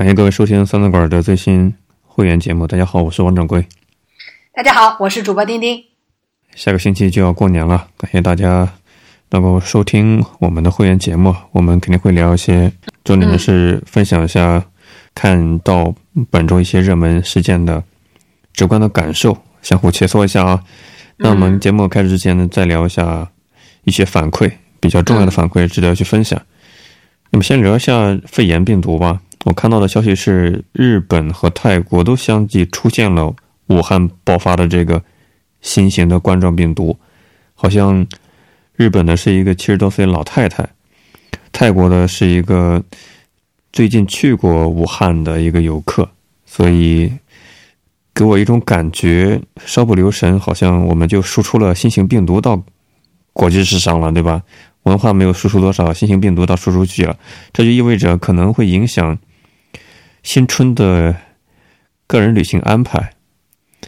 感谢各位收听三字馆的最新会员节目。大家好，我是王掌柜。大家好，我是主播丁丁。下个星期就要过年了，感谢大家能够收听我们的会员节目。我们肯定会聊一些，重点的是分享一下看到本周一些热门事件的直观的感受，相互切磋一下啊。那我们节目开始之前呢，再聊一下一些反馈，比较重要的反馈值得去分享。那么先聊一下肺炎病毒吧。我看到的消息是，日本和泰国都相继出现了武汉爆发的这个新型的冠状病毒。好像日本的是一个七十多岁老太太，泰国的是一个最近去过武汉的一个游客，所以给我一种感觉，稍不留神，好像我们就输出了新型病毒到国际市场了，对吧？文化没有输出多少，新型病毒倒输出去了，这就意味着可能会影响。新春的个人旅行安排，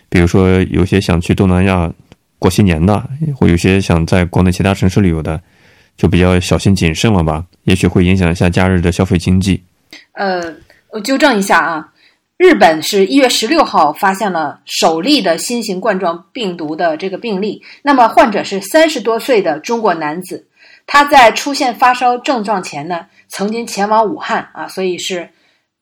比如说有些想去东南亚过新年的，或有些想在国内其他城市旅游的，就比较小心谨慎了吧？也许会影响一下假日的消费经济。呃，我纠正一下啊，日本是一月十六号发现了首例的新型冠状病毒的这个病例，那么患者是三十多岁的中国男子，他在出现发烧症状前呢，曾经前往武汉啊，所以是。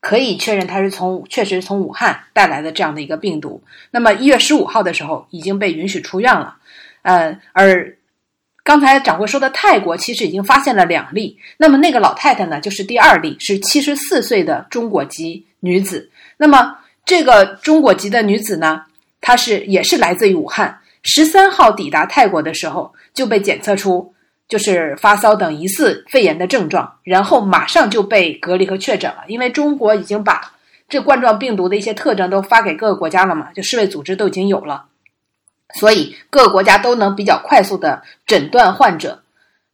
可以确认它是从确实从武汉带来的这样的一个病毒。那么一月十五号的时候已经被允许出院了。呃，而刚才掌柜说的泰国其实已经发现了两例。那么那个老太太呢，就是第二例，是七十四岁的中国籍女子。那么这个中国籍的女子呢，她是也是来自于武汉，十三号抵达泰国的时候就被检测出。就是发烧等疑似肺炎的症状，然后马上就被隔离和确诊了。因为中国已经把这冠状病毒的一些特征都发给各个国家了嘛，就世卫组织都已经有了，所以各个国家都能比较快速的诊断患者。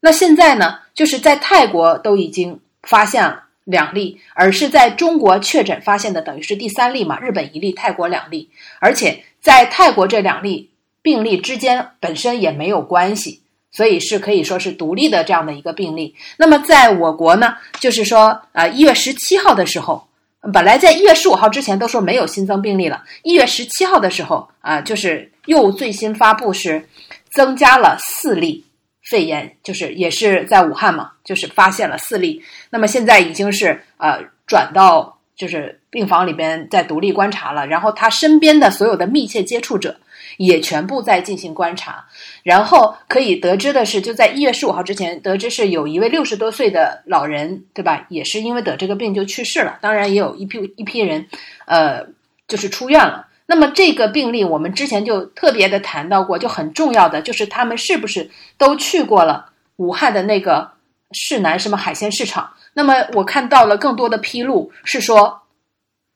那现在呢，就是在泰国都已经发现了两例，而是在中国确诊发现的等于是第三例嘛？日本一例，泰国两例，而且在泰国这两例病例之间本身也没有关系。所以是可以说是独立的这样的一个病例。那么在我国呢，就是说，呃，一月十七号的时候，本来在一月十五号之前都说没有新增病例了。一月十七号的时候，啊，就是又最新发布是增加了四例肺炎，就是也是在武汉嘛，就是发现了四例。那么现在已经是呃转到就是病房里边在独立观察了，然后他身边的所有的密切接触者。也全部在进行观察，然后可以得知的是，就在一月十五号之前，得知是有一位六十多岁的老人，对吧？也是因为得这个病就去世了。当然，也有一批一批人，呃，就是出院了。那么这个病例，我们之前就特别的谈到过，就很重要的就是他们是不是都去过了武汉的那个市南什么海鲜市场？那么我看到了更多的披露是说，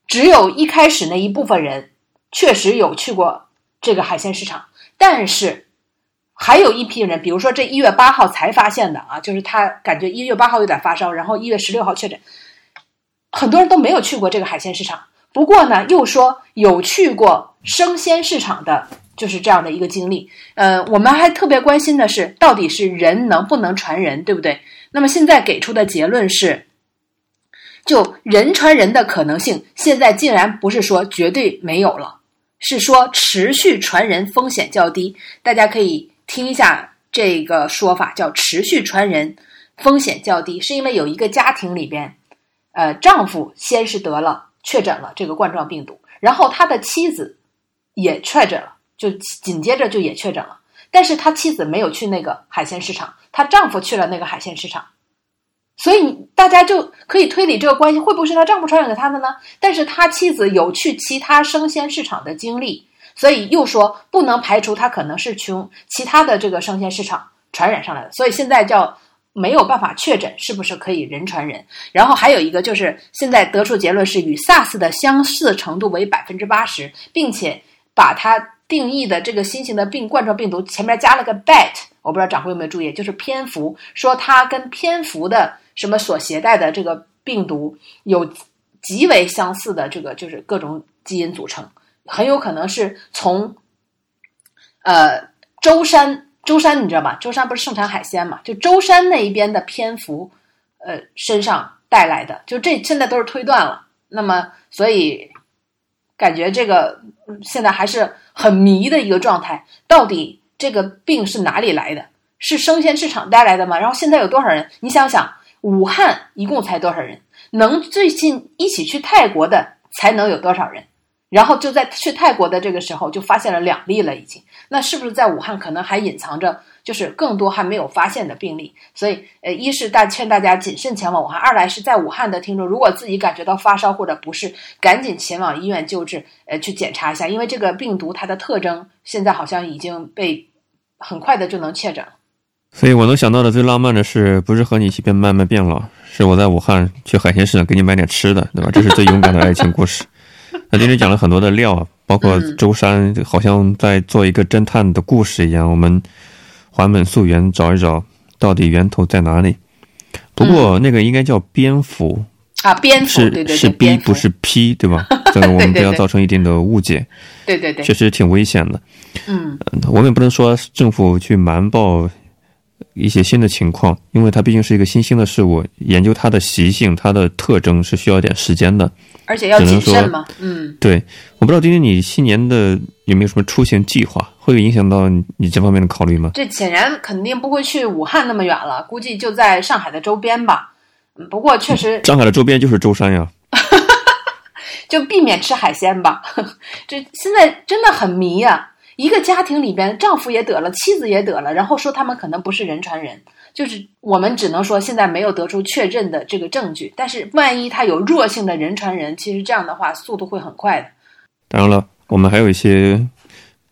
只有一开始那一部分人确实有去过。这个海鲜市场，但是还有一批人，比如说这一月八号才发现的啊，就是他感觉一月八号有点发烧，然后一月十六号确诊，很多人都没有去过这个海鲜市场。不过呢，又说有去过生鲜市场的，就是这样的一个经历。呃，我们还特别关心的是，到底是人能不能传人，对不对？那么现在给出的结论是，就人传人的可能性，现在竟然不是说绝对没有了。是说持续传人风险较低，大家可以听一下这个说法，叫持续传人风险较低，是因为有一个家庭里边，呃，丈夫先是得了确诊了这个冠状病毒，然后他的妻子也确诊了，就紧接着就也确诊了，但是他妻子没有去那个海鲜市场，她丈夫去了那个海鲜市场。所以大家就可以推理这个关系会不会是他丈夫传染给他的呢？但是他妻子有去其他生鲜市场的经历，所以又说不能排除他可能是从其他的这个生鲜市场传染上来的。所以现在叫没有办法确诊是不是可以人传人。然后还有一个就是现在得出结论是与 SARS 的相似程度为百分之八十，并且把它定义的这个新型的病冠状病毒前面加了个 bat，我不知道掌柜有没有注意，就是蝙蝠，说它跟蝙蝠的。什么所携带的这个病毒有极为相似的这个就是各种基因组成，很有可能是从呃舟山舟山你知道吗？舟山不是盛产海鲜嘛？就舟山那一边的蝙蝠呃身上带来的，就这现在都是推断了，那么所以感觉这个现在还是很迷的一个状态，到底这个病是哪里来的？是生鲜市场带来的吗？然后现在有多少人？你想想，武汉一共才多少人？能最近一起去泰国的才能有多少人？然后就在去泰国的这个时候，就发现了两例了，已经。那是不是在武汉可能还隐藏着，就是更多还没有发现的病例？所以，呃，一是大劝大家谨慎前往武汉；二来是在武汉的听众，如果自己感觉到发烧或者不适，赶紧前往医院救治，呃，去检查一下，因为这个病毒它的特征现在好像已经被很快的就能确诊了。所以我能想到的最浪漫的事，不是和你一起变慢慢变老，是我在武汉去海鲜市场给你买点吃的，对吧？这是最勇敢的爱情故事。那今天讲了很多的料，包括舟山，好像在做一个侦探的故事一样。我们还本溯源，找一找到底源头在哪里。不过那个应该叫蝙蝠啊，蝙蝠是是 B 不是 P 对吧？这个我们不要造成一定的误解。对对对，确实挺危险的。嗯，我们也不能说政府去瞒报。一些新的情况，因为它毕竟是一个新兴的事物，研究它的习性、它的特征是需要一点时间的，而且要谨慎嘛。嗯，对，我不知道丁丁你新年的有没有什么出行计划，会有影响到你这方面的考虑吗？这显然肯定不会去武汉那么远了，估计就在上海的周边吧。不过确实，上海的周边就是舟山呀，就避免吃海鲜吧。这现在真的很迷呀。一个家庭里边，丈夫也得了，妻子也得了，然后说他们可能不是人传人，就是我们只能说现在没有得出确认的这个证据。但是万一他有弱性的人传人，其实这样的话速度会很快的。当然了，我们还有一些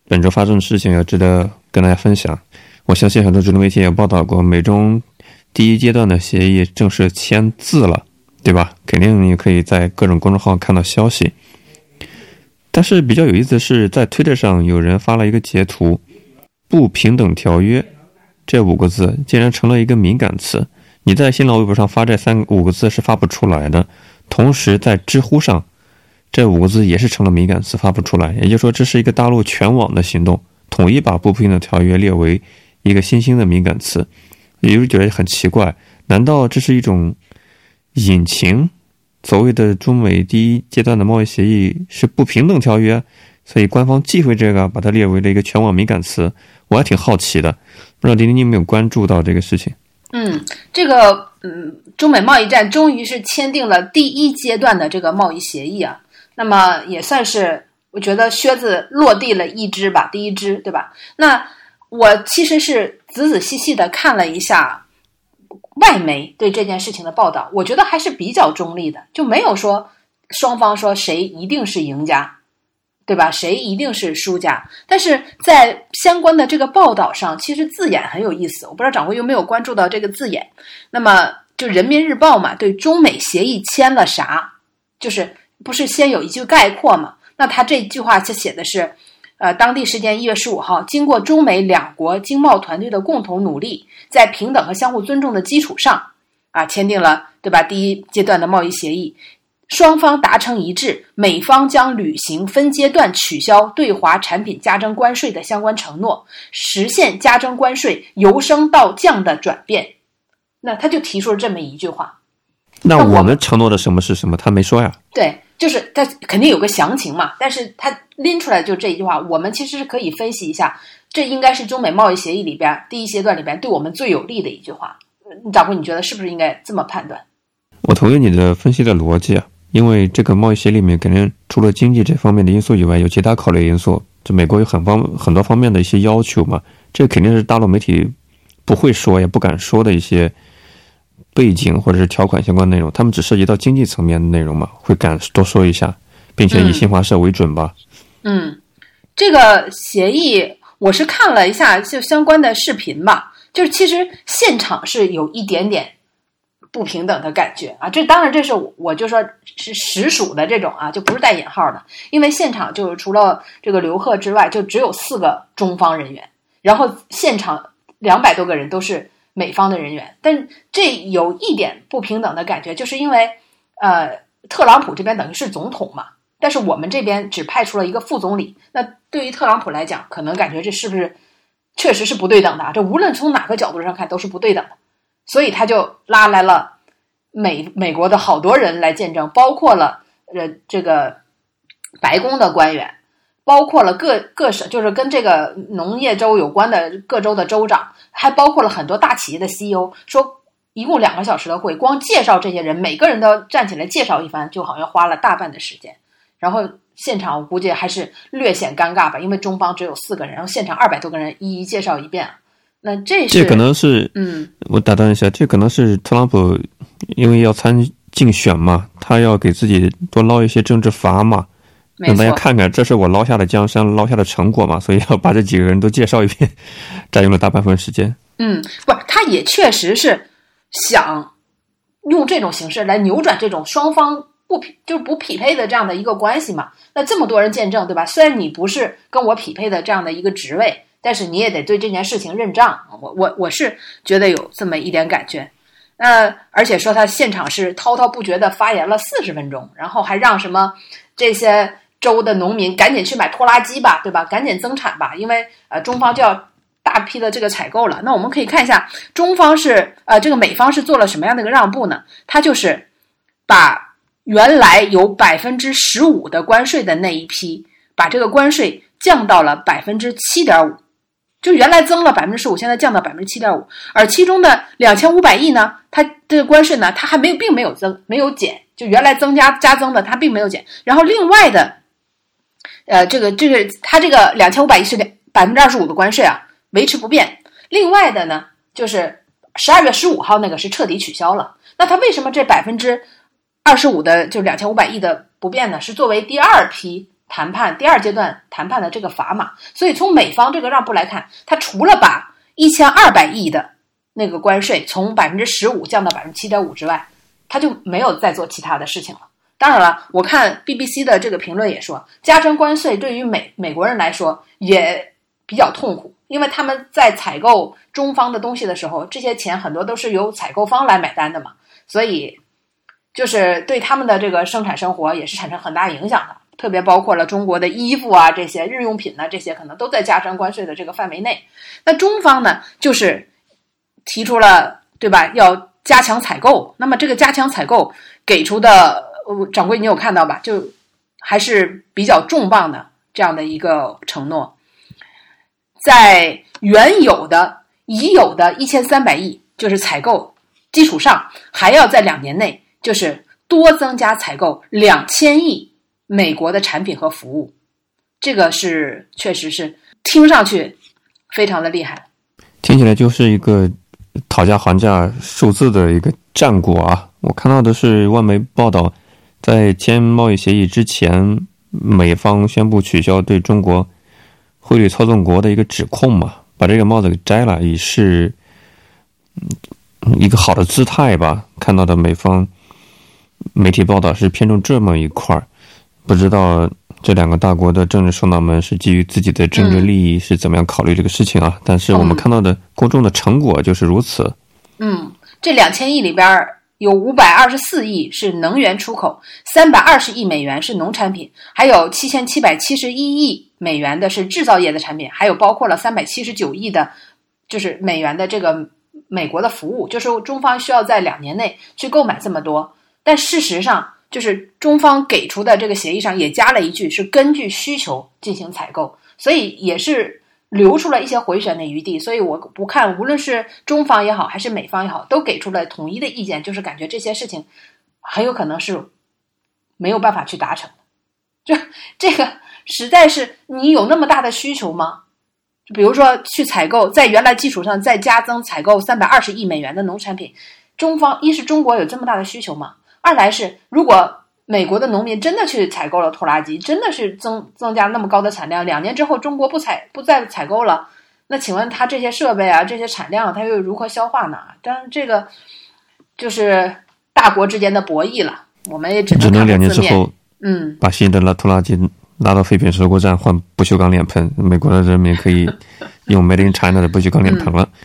本周发生的事情要值得跟大家分享。我相信很多主流媒体也报道过，美中第一阶段的协议正式签字了，对吧？肯定你可以在各种公众号看到消息。但是比较有意思的是，在推特上有人发了一个截图，“不平等条约”这五个字竟然成了一个敏感词。你在新浪微博上发这三五个字是发不出来的，同时在知乎上，这五个字也是成了敏感词，发不出来。也就是说，这是一个大陆全网的行动，统一把“不平等条约”列为一个新兴的敏感词。有人觉得很奇怪，难道这是一种隐情？所谓的中美第一阶段的贸易协议是不平等条约，所以官方忌讳这个，把它列为了一个全网敏感词。我还挺好奇的，不知道丁丁你有没有关注到这个事情？嗯，这个嗯，中美贸易战终于是签订了第一阶段的这个贸易协议啊，那么也算是我觉得靴子落地了一只吧，第一只，对吧？那我其实是仔仔细细的看了一下。外媒对这件事情的报道，我觉得还是比较中立的，就没有说双方说谁一定是赢家，对吧？谁一定是输家？但是在相关的这个报道上，其实字眼很有意思，我不知道掌柜有没有关注到这个字眼。那么就《人民日报》嘛，对中美协议签了啥？就是不是先有一句概括嘛？那他这句话就写的是。呃，当地时间一月十五号，经过中美两国经贸团队的共同努力，在平等和相互尊重的基础上，啊，签订了对吧？第一阶段的贸易协议，双方达成一致，美方将履行分阶段取消对华产品加征关税的相关承诺，实现加征关税由升到降的转变。那他就提出了这么一句话。那我们承诺的什么是什么？他没说呀。对。就是他肯定有个详情嘛，但是他拎出来就这一句话，我们其实是可以分析一下，这应该是中美贸易协议里边第一阶段里边对我们最有利的一句话。掌柜，你觉得是不是应该这么判断？我同意你的分析的逻辑啊，因为这个贸易协议里面肯定除了经济这方面的因素以外，有其他考虑因素。就美国有很方很多方面的一些要求嘛，这肯定是大陆媒体不会说也不敢说的一些。背景或者是条款相关内容，他们只涉及到经济层面的内容嘛，会敢多说一下，并且以新华社为准吧。嗯，这个协议我是看了一下，就相关的视频吧，就是其实现场是有一点点不平等的感觉啊。这当然这是我就说是实属的这种啊，就不是带引号的，因为现场就是除了这个刘贺之外，就只有四个中方人员，然后现场两百多个人都是。美方的人员，但这有一点不平等的感觉，就是因为，呃，特朗普这边等于是总统嘛，但是我们这边只派出了一个副总理。那对于特朗普来讲，可能感觉这是不是确实是不对等的？这无论从哪个角度上看都是不对等的，所以他就拉来了美美国的好多人来见证，包括了呃这个白宫的官员，包括了各各省，就是跟这个农业州有关的各州的州长，还包括了很多大企业的 CEO，说一共两个小时的会，光介绍这些人，每个人都站起来介绍一番，就好像花了大半的时间。然后现场我估计还是略显尴尬吧，因为中方只有四个人，然后现场二百多个人一一介绍一遍。那这是这可能是，嗯，我打断一下，这可能是特朗普因为要参竞选嘛，他要给自己多捞一些政治砝码，没让大家，看看这是我捞下的江山，捞下的成果嘛，所以要把这几个人都介绍一遍，占用了大半分时间。嗯，不，他也确实是想用这种形式来扭转这种双方不匹就是不匹配的这样的一个关系嘛。那这么多人见证，对吧？虽然你不是跟我匹配的这样的一个职位，但是你也得对这件事情认账。我我我是觉得有这么一点感觉。那而且说他现场是滔滔不绝的发言了四十分钟，然后还让什么这些州的农民赶紧去买拖拉机吧，对吧？赶紧增产吧，因为呃中方就要大批的这个采购了。那我们可以看一下中方是呃这个美方是做了什么样的一个让步呢？它就是把原来有百分之十五的关税的那一批，把这个关税降到了百分之七点五。就原来增了百分之十五，现在降到百分之七点五，而其中的两千五百亿呢，它这个关税呢，它还没有，并没有增，没有减，就原来增加加增的，它并没有减。然后另外的，呃，这个这个它这个两千五百亿是百分之二十五的关税啊，维持不变。另外的呢，就是十二月十五号那个是彻底取消了。那它为什么这百分之二十五的就两千五百亿的不变呢？是作为第二批。谈判第二阶段谈判的这个砝码，所以从美方这个让步来看，它除了把一千二百亿的那个关税从百分之十五降到百分之七点五之外，它就没有再做其他的事情了。当然了，我看 BBC 的这个评论也说，加征关税对于美美国人来说也比较痛苦，因为他们在采购中方的东西的时候，这些钱很多都是由采购方来买单的嘛，所以就是对他们的这个生产生活也是产生很大影响的。特别包括了中国的衣服啊，这些日用品呢，这些可能都在加征关税的这个范围内。那中方呢，就是提出了对吧，要加强采购。那么这个加强采购给出的，呃，掌柜你有看到吧？就还是比较重磅的这样的一个承诺，在原有的已有的一千三百亿就是采购基础上，还要在两年内就是多增加采购两千亿。美国的产品和服务，这个是确实是听上去非常的厉害，听起来就是一个讨价还价数字的一个战果啊！我看到的是外媒报道，在签贸易协议之前，美方宣布取消对中国汇率操纵国的一个指控嘛，把这个帽子给摘了，以示一个好的姿态吧。看到的美方媒体报道是偏重这么一块儿。不知道这两个大国的政治首脑们是基于自己的政治利益是怎么样考虑这个事情啊？嗯、但是我们看到的公众的成果就是如此。嗯，这两千亿里边有五百二十四亿是能源出口，三百二十亿美元是农产品，还有七千七百七十一亿美元的是制造业的产品，还有包括了三百七十九亿的，就是美元的这个美国的服务，就是中方需要在两年内去购买这么多，但事实上。就是中方给出的这个协议上也加了一句，是根据需求进行采购，所以也是留出了一些回旋的余地。所以我不看，无论是中方也好，还是美方也好，都给出了统一的意见，就是感觉这些事情很有可能是没有办法去达成的。就这个实在是你有那么大的需求吗？就比如说去采购，在原来基础上再加增采购三百二十亿美元的农产品，中方一是中国有这么大的需求吗？二来是，如果美国的农民真的去采购了拖拉机，真的是增增加那么高的产量，两年之后中国不采不再采购了，那请问他这些设备啊，这些产量，他又如何消化呢？当然，这个就是大国之间的博弈了，我们也只能只能两年之后，嗯，把新的拉拖拉机拉到废品收购站换不锈钢脸盆，美国的人民可以用 Made in China 的不锈钢脸盆了。嗯、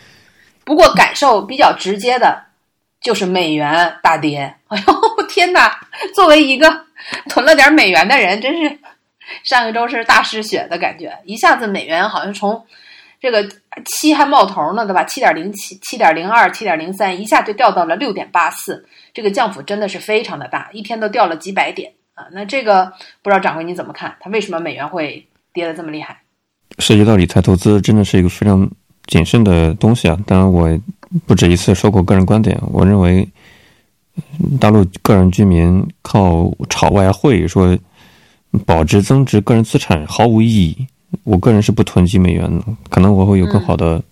不过感受比较直接的。就是美元大跌，哎 呦天哪！作为一个 囤了点美元的人，真是 上一周是大失血的感觉，一下子美元好像从这个七还冒头呢，对吧？七点零七、七点零二、七点零三，一下就掉到了六点八四，这个降幅真的是非常的大，一天都掉了几百点。啊。那这个不知道掌柜你怎么看？它为什么美元会跌得这么厉害？涉及到理财投资，真的是一个非常谨慎的东西啊。当然，我不止一次说过个人观点，我认为大陆个人居民靠炒外汇说保值增值个人资产毫无意义。我个人是不囤积美元的，可能我会有更好的，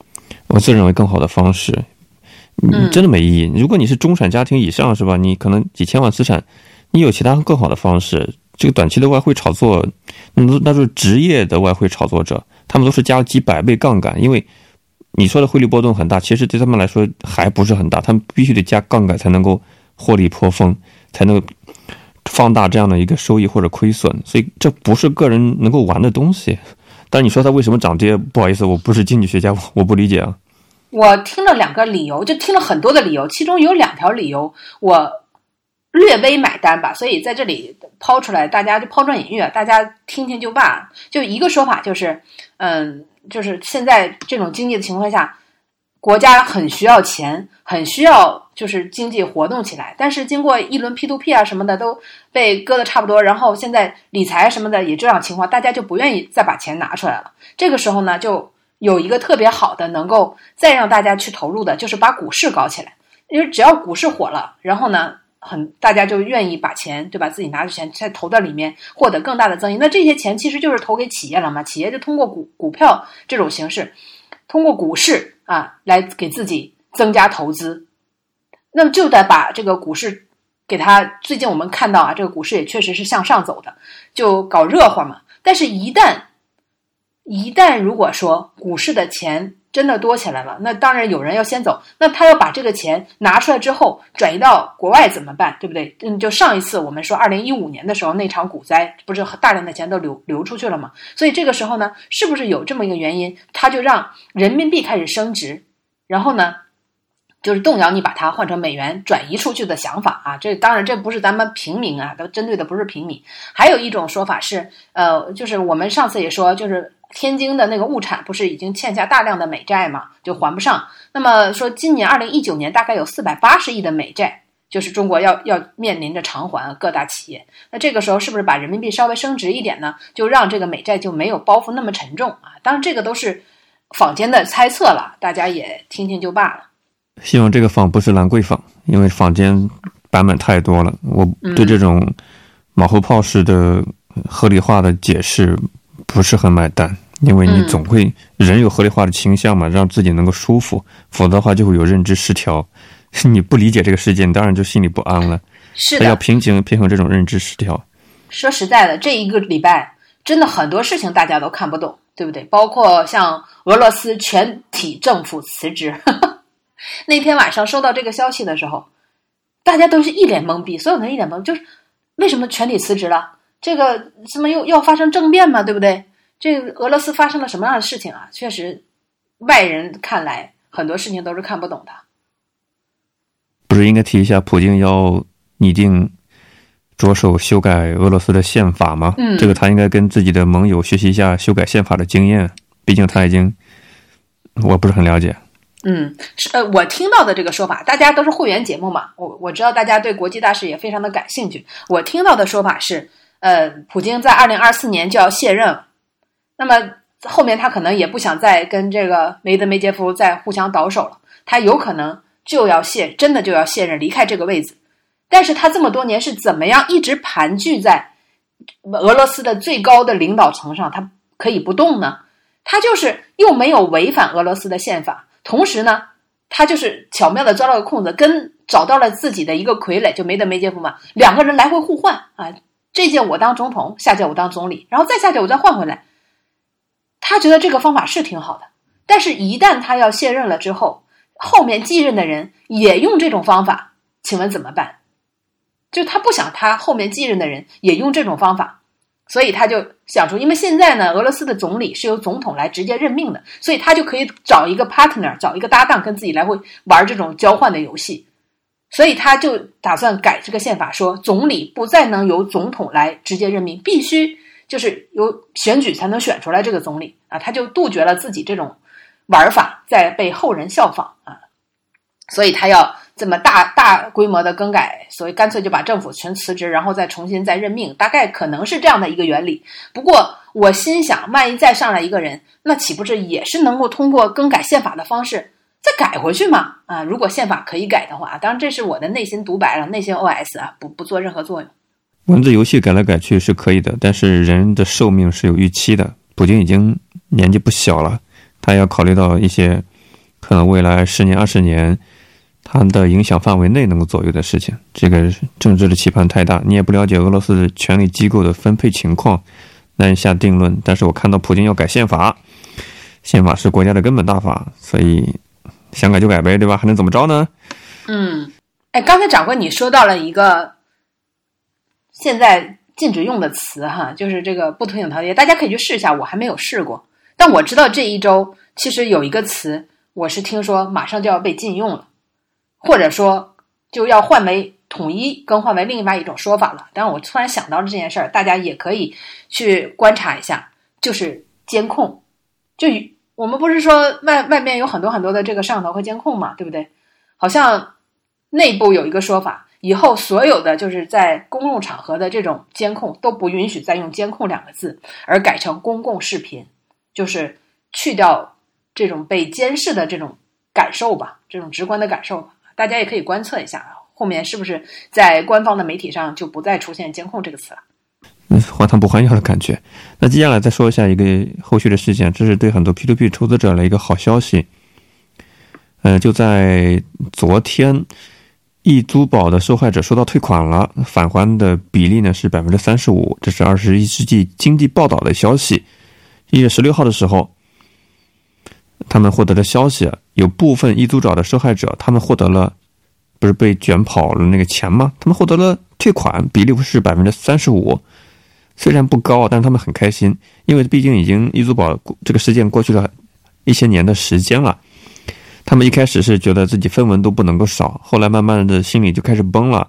我自认为更好的方式。嗯，真的没意义。如果你是中产家庭以上，是吧？你可能几千万资产，你有其他更好的方式。这个短期的外汇炒作，那那是职业的外汇炒作者，他们都是加了几百倍杠杆。因为你说的汇率波动很大，其实对他们来说还不是很大，他们必须得加杠杆才能够获利颇丰，才能放大这样的一个收益或者亏损。所以这不是个人能够玩的东西。但你说它为什么涨跌？不好意思，我不是经济学家，我不理解啊。我听了两个理由，就听了很多的理由，其中有两条理由我略微买单吧，所以在这里抛出来，大家就抛砖引玉，大家听听就罢。就一个说法就是，嗯，就是现在这种经济的情况下，国家很需要钱，很需要就是经济活动起来，但是经过一轮 P to P 啊什么的都被割的差不多，然后现在理财什么的也这样情况，大家就不愿意再把钱拿出来了。这个时候呢，就。有一个特别好的能够再让大家去投入的，就是把股市搞起来。因为只要股市火了，然后呢，很大家就愿意把钱，对吧？自己拿着钱再投到里面，获得更大的增益。那这些钱其实就是投给企业了嘛？企业就通过股股票这种形式，通过股市啊来给自己增加投资。那么就得把这个股市给它。最近我们看到啊，这个股市也确实是向上走的，就搞热乎嘛。但是，一旦一旦如果说股市的钱真的多起来了，那当然有人要先走，那他要把这个钱拿出来之后转移到国外怎么办？对不对？嗯，就上一次我们说二零一五年的时候那场股灾，不是大量的钱都流流出去了吗？所以这个时候呢，是不是有这么一个原因，他就让人民币开始升值，然后呢，就是动摇你把它换成美元转移出去的想法啊？这当然这不是咱们平民啊，都针对的不是平民。还有一种说法是，呃，就是我们上次也说，就是。天津的那个物产不是已经欠下大量的美债嘛，就还不上。那么说，今年二零一九年大概有四百八十亿的美债，就是中国要要面临着偿还各大企业。那这个时候是不是把人民币稍微升值一点呢？就让这个美债就没有包袱那么沉重啊？当然，这个都是坊间的猜测了，大家也听听就罢了。希望这个坊不是兰桂坊，因为坊间版本太多了。我对这种马后炮式的合理化的解释。不是很买单，因为你总会人有合理化的倾向嘛，让自己能够舒服，否则的话就会有认知失调。你不理解这个世界，你当然就心里不安了。是的，要平衡平衡这种认知失调。说实在的，这一个礼拜真的很多事情大家都看不懂，对不对？包括像俄罗斯全体政府辞职，那天晚上收到这个消息的时候，大家都是一脸懵逼，所有人一脸懵，就是为什么全体辞职了？这个什么又要发生政变嘛？对不对？这俄罗斯发生了什么样的事情啊？确实，外人看来很多事情都是看不懂的。不是应该提一下，普京要拟定着手修改俄罗斯的宪法吗？嗯，这个他应该跟自己的盟友学习一下修改宪法的经验。毕竟他已经，我不是很了解。嗯，是呃，我听到的这个说法，大家都是会员节目嘛，我我知道大家对国际大事也非常的感兴趣。我听到的说法是。呃，普京在二零二四年就要卸任，那么后面他可能也不想再跟这个梅德梅杰夫再互相倒手了，他有可能就要卸，真的就要卸任离开这个位置。但是他这么多年是怎么样一直盘踞在俄罗斯的最高的领导层上，他可以不动呢？他就是又没有违反俄罗斯的宪法，同时呢，他就是巧妙的钻了个空子，跟找到了自己的一个傀儡，就梅德梅杰夫嘛，两个人来回互换啊。这届我当总统，下届我当总理，然后再下届我再换回来。他觉得这个方法是挺好的，但是，一旦他要卸任了之后，后面继任的人也用这种方法，请问怎么办？就他不想他后面继任的人也用这种方法，所以他就想出，因为现在呢，俄罗斯的总理是由总统来直接任命的，所以他就可以找一个 partner，找一个搭档，跟自己来回玩这种交换的游戏。所以他就打算改这个宪法，说总理不再能由总统来直接任命，必须就是由选举才能选出来这个总理啊。他就杜绝了自己这种玩法再被后人效仿啊。所以他要这么大大规模的更改，所以干脆就把政府全辞职，然后再重新再任命，大概可能是这样的一个原理。不过我心想，万一再上来一个人，那岂不是也是能够通过更改宪法的方式再改回去嘛？啊，如果宪法可以改的话，当然这是我的内心独白了，内心 OS 啊，不不做任何作用。文字游戏改来改去是可以的，但是人的寿命是有预期的。普京已经年纪不小了，他要考虑到一些可能未来十年、二十年他的影响范围内能够左右的事情。这个政治的期盼太大，你也不了解俄罗斯的权力机构的分配情况，难以下定论。但是我看到普京要改宪法，宪法是国家的根本大法，所以想改就改呗，对吧？还能怎么着呢？嗯，哎，刚才掌柜你说到了一个。现在禁止用的词哈，就是这个不推行逃业，大家可以去试一下。我还没有试过，但我知道这一周其实有一个词，我是听说马上就要被禁用了，或者说就要换为统一更换为另外一种说法了。但我突然想到了这件事儿，大家也可以去观察一下，就是监控。就我们不是说外外面有很多很多的这个摄像头和监控嘛，对不对？好像内部有一个说法。以后所有的就是在公共场合的这种监控都不允许再用“监控”两个字，而改成“公共视频”，就是去掉这种被监视的这种感受吧，这种直观的感受。大家也可以观测一下，后面是不是在官方的媒体上就不再出现“监控”这个词了？嗯，换汤不换药的感觉。那接下来再说一下一个后续的事件，这是对很多 P2P 投资者的一个好消息。呃，就在昨天。易租宝的受害者收到退款了，返还的比例呢是百分之三十五。这是二十一世纪经济报道的消息。一月十六号的时候，他们获得的消息，有部分易租宝的受害者，他们获得了不是被卷跑了那个钱吗？他们获得了退款，比例是百分之三十五。虽然不高，但是他们很开心，因为毕竟已经易租宝这个事件过去了一些年的时间了。他们一开始是觉得自己分文都不能够少，后来慢慢的心里就开始崩了，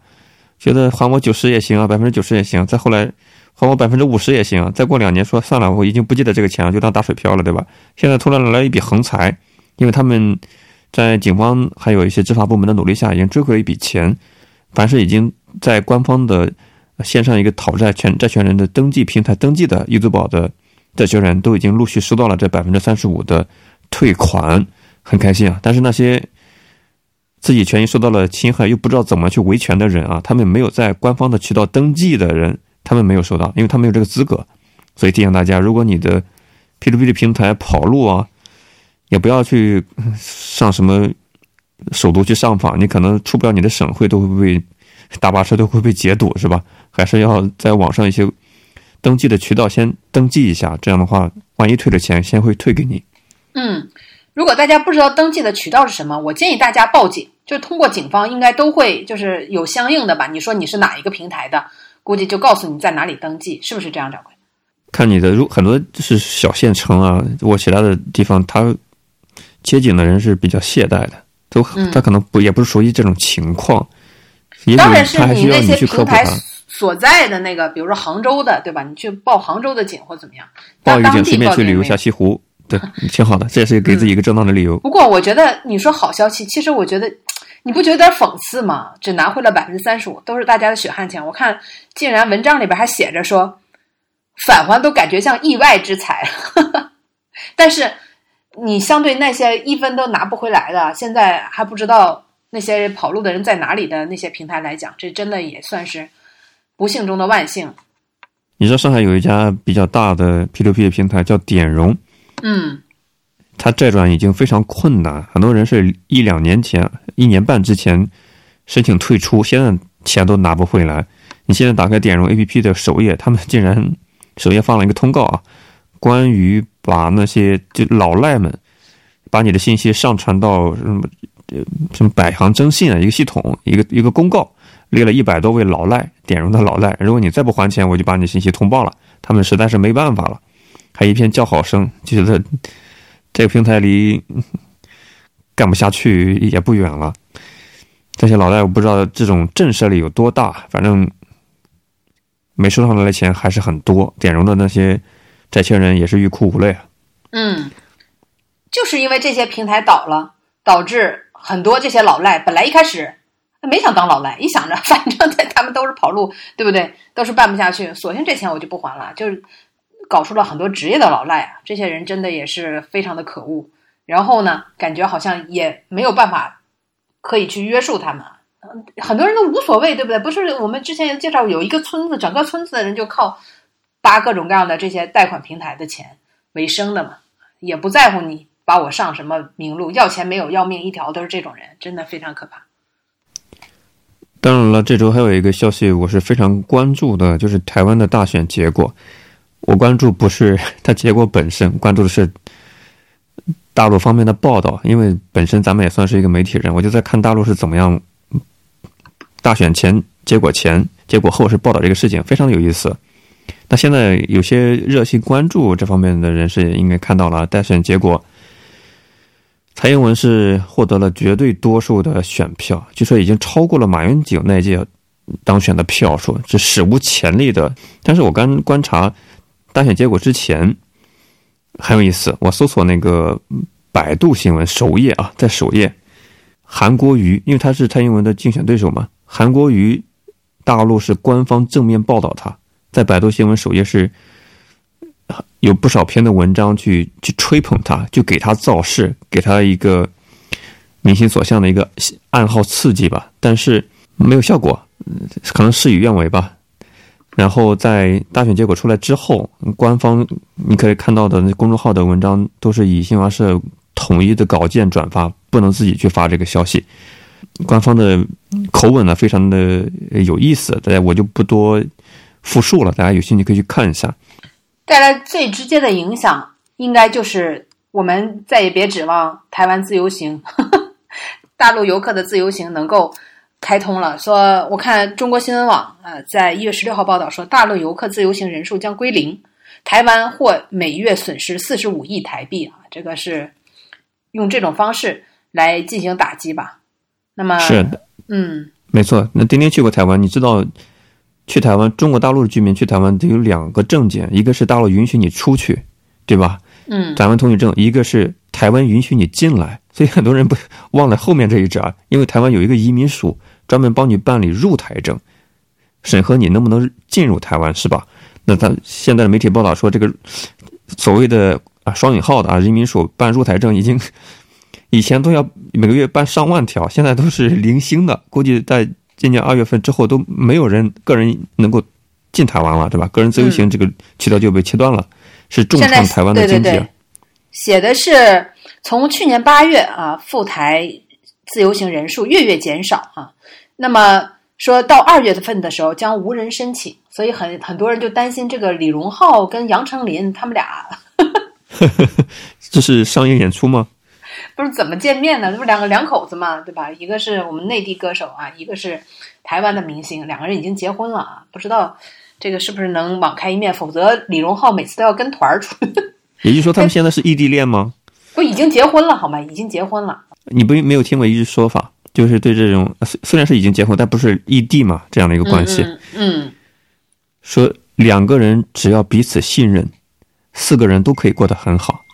觉得还我九十也行啊，百分之九十也行，再后来还我百分之五十也行，再过两年说算了，我已经不记得这个钱了，就当打水漂了，对吧？现在突然来了一笔横财，因为他们在警方还有一些执法部门的努力下，已经追回了一笔钱，凡是已经在官方的线上一个讨债权债权人的登记平台登记的易租宝的债权人都已经陆续收到了这百分之三十五的退款。很开心啊！但是那些自己权益受到了侵害又不知道怎么去维权的人啊，他们没有在官方的渠道登记的人，他们没有收到，因为他没有这个资格。所以提醒大家，如果你的 P2P 的平台跑路啊，也不要去上什么首都去上访，你可能出不了你的省会，都会被大巴车都会被截堵，是吧？还是要在网上一些登记的渠道先登记一下，这样的话，万一退了钱，先会退给你。嗯。如果大家不知道登记的渠道是什么，我建议大家报警，就是通过警方应该都会就是有相应的吧。你说你是哪一个平台的，估计就告诉你在哪里登记，是不是这样，掌柜？看你的，如很多是小县城啊，或其他的地方，他接警的人是比较懈怠的，都他可能不也不是熟悉这种情况。当然是你那些平台所在的那个，比如说杭州的，对吧？你去报杭州的警或怎么样？报一个警，顺便去旅游下西湖。对，挺好的，这也是给自己一个正当的理由。不过，我觉得你说好消息，其实我觉得你不觉得有点讽刺吗？只拿回了百分之三十五，都是大家的血汗钱。我看竟然文章里边还写着说，返还都感觉像意外之财。但是你相对那些一分都拿不回来的，现在还不知道那些跑路的人在哪里的那些平台来讲，这真的也算是不幸中的万幸。你知道上海有一家比较大的 P to P 的平台叫点融。嗯，它债转已经非常困难，很多人是一两年前、一年半之前申请退出，现在钱都拿不回来。你现在打开点融 APP 的首页，他们竟然首页放了一个通告啊，关于把那些就老赖们把你的信息上传到什么什么百行征信啊一个系统一个一个公告，列了一百多位老赖点融的老赖，如果你再不还钱，我就把你信息通报了。他们实在是没办法了。还一片叫好声，就觉得这个平台离干不下去也不远了。这些老赖，我不知道这种震慑力有多大，反正没收上来的钱还是很多。点融的那些债权人也是欲哭无泪啊。嗯，就是因为这些平台倒了，导致很多这些老赖本来一开始没想当老赖，一想着 反正他们都是跑路，对不对？都是办不下去，索性这钱我就不还了，就是搞出了很多职业的老赖啊！这些人真的也是非常的可恶。然后呢，感觉好像也没有办法可以去约束他们，很多人都无所谓，对不对？不是我们之前也介绍，有一个村子，整个村子的人就靠扒各种各样的这些贷款平台的钱为生的嘛，也不在乎你。把我上什么名录？要钱没有，要命一条，都是这种人，真的非常可怕。当然了，这周还有一个消息，我是非常关注的，就是台湾的大选结果。我关注不是 它结果本身，关注的是大陆方面的报道，因为本身咱们也算是一个媒体人，我就在看大陆是怎么样大选前、结果前、结果后是报道这个事情，非常的有意思。那现在有些热心关注这方面的人士应该看到了大选结果。蔡英文是获得了绝对多数的选票，据说已经超过了马英九那届当选的票数，是史无前例的。但是我刚观察大选结果之前，很有意思。我搜索那个百度新闻首页啊，在首页，韩国瑜，因为他是蔡英文的竞选对手嘛，韩国瑜大陆是官方正面报道他，在百度新闻首页是。有不少篇的文章去去吹捧他，就给他造势，给他一个民心所向的一个暗号刺激吧。但是没有效果，可能事与愿违吧。然后在大选结果出来之后，官方你可以看到的那公众号的文章都是以新华社统一的稿件转发，不能自己去发这个消息。官方的口吻呢，非常的有意思，大家我就不多复述了，大家有兴趣可以去看一下。带来最直接的影响，应该就是我们再也别指望台湾自由行，大陆游客的自由行能够开通了。说我看中国新闻网啊，在一月十六号报道说，大陆游客自由行人数将归零，台湾或每月损失四十五亿台币啊，这个是用这种方式来进行打击吧？那么是的，嗯，没错。那丁丁去过台湾，你知道？去台湾，中国大陆的居民去台湾得有两个证件，一个是大陆允许你出去，对吧？嗯，台湾通行证，一个是台湾允许你进来。所以很多人不忘了后面这一折，因为台湾有一个移民署专门帮你办理入台证，审核你能不能进入台湾，是吧？那他现在的媒体报道说，这个所谓的啊双引号的啊移民署办入台证，已经以前都要每个月办上万条，现在都是零星的，估计在。今年二月份之后都没有人个人能够进台湾了，对吧？个人自由行这个渠道就被切断了，是重创台湾的经济。写的是从去年八月啊赴台自由行人数月月减少啊，那么说到二月份的时候将无人申请，所以很很多人就担心这个李荣浩跟杨丞琳他们俩，这是商业演出吗？不是怎么见面呢？这不两个两口子嘛，对吧？一个是我们内地歌手啊，一个是台湾的明星，两个人已经结婚了啊，不知道这个是不是能网开一面？否则李荣浩每次都要跟团儿出。也就是说，他们现在是异地恋吗？不，已经结婚了，好吗？已经结婚了。你不没有听过一句说法，就是对这种虽虽然是已经结婚，但不是异地嘛，这样的一个关系。嗯，说两个人只要彼此信任，四个人都可以过得很好。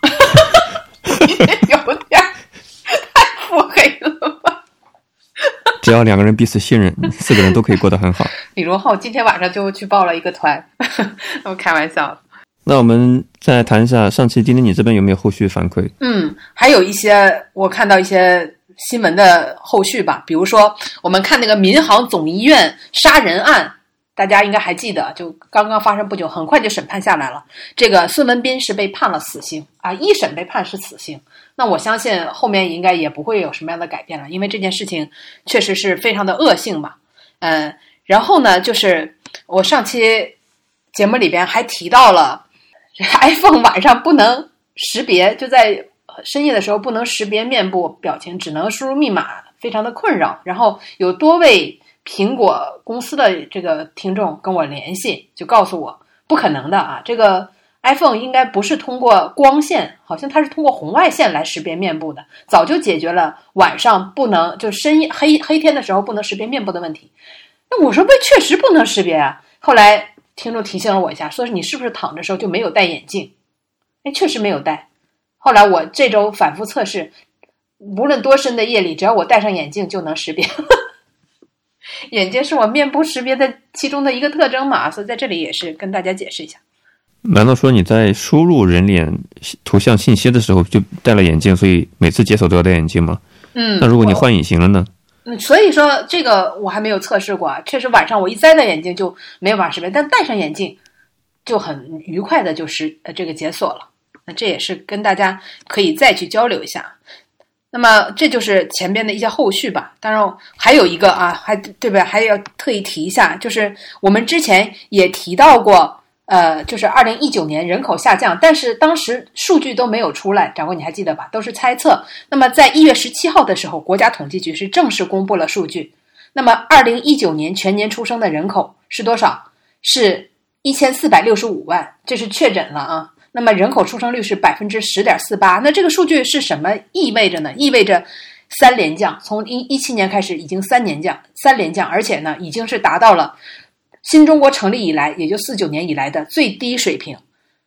只要两个人彼此信任，四个人都可以过得很好。李荣浩今天晚上就去报了一个团，我开玩笑。那我们再谈一下上期丁丁，你这边有没有后续反馈？嗯，还有一些我看到一些新闻的后续吧，比如说我们看那个民航总医院杀人案。大家应该还记得，就刚刚发生不久，很快就审判下来了。这个孙文斌是被判了死刑啊，一审被判是死刑。那我相信后面应该也不会有什么样的改变了，因为这件事情确实是非常的恶性嘛。嗯，然后呢，就是我上期节目里边还提到了 iPhone 晚上不能识别，就在深夜的时候不能识别面部表情，只能输入密码，非常的困扰。然后有多位。苹果公司的这个听众跟我联系，就告诉我不可能的啊！这个 iPhone 应该不是通过光线，好像它是通过红外线来识别面部的，早就解决了晚上不能就深夜黑黑天的时候不能识别面部的问题。那我说不，确实不能识别啊。后来听众提醒了我一下，说你是不是躺着时候就没有戴眼镜？哎，确实没有戴。后来我这周反复测试，无论多深的夜里，只要我戴上眼镜就能识别。眼睛是我面部识别的其中的一个特征嘛，所以在这里也是跟大家解释一下。难道说你在输入人脸图像信息的时候就戴了眼镜，所以每次解锁都要戴眼镜吗？嗯，那如果你换隐形了呢？嗯，所以说这个我还没有测试过，确实晚上我一摘掉眼镜就没有办法识别，但戴上眼镜就很愉快的就是呃这个解锁了。那这也是跟大家可以再去交流一下。那么这就是前边的一些后续吧。当然还有一个啊，还对不对？还要特意提一下，就是我们之前也提到过，呃，就是二零一九年人口下降，但是当时数据都没有出来，掌柜你还记得吧？都是猜测。那么在一月十七号的时候，国家统计局是正式公布了数据。那么二零一九年全年出生的人口是多少？是一千四百六十五万，这是确诊了啊。那么人口出生率是百分之十点四八，那这个数据是什么意味着呢？意味着三连降，从一一七年开始已经三年降，三连降，而且呢已经是达到了新中国成立以来，也就四九年以来的最低水平。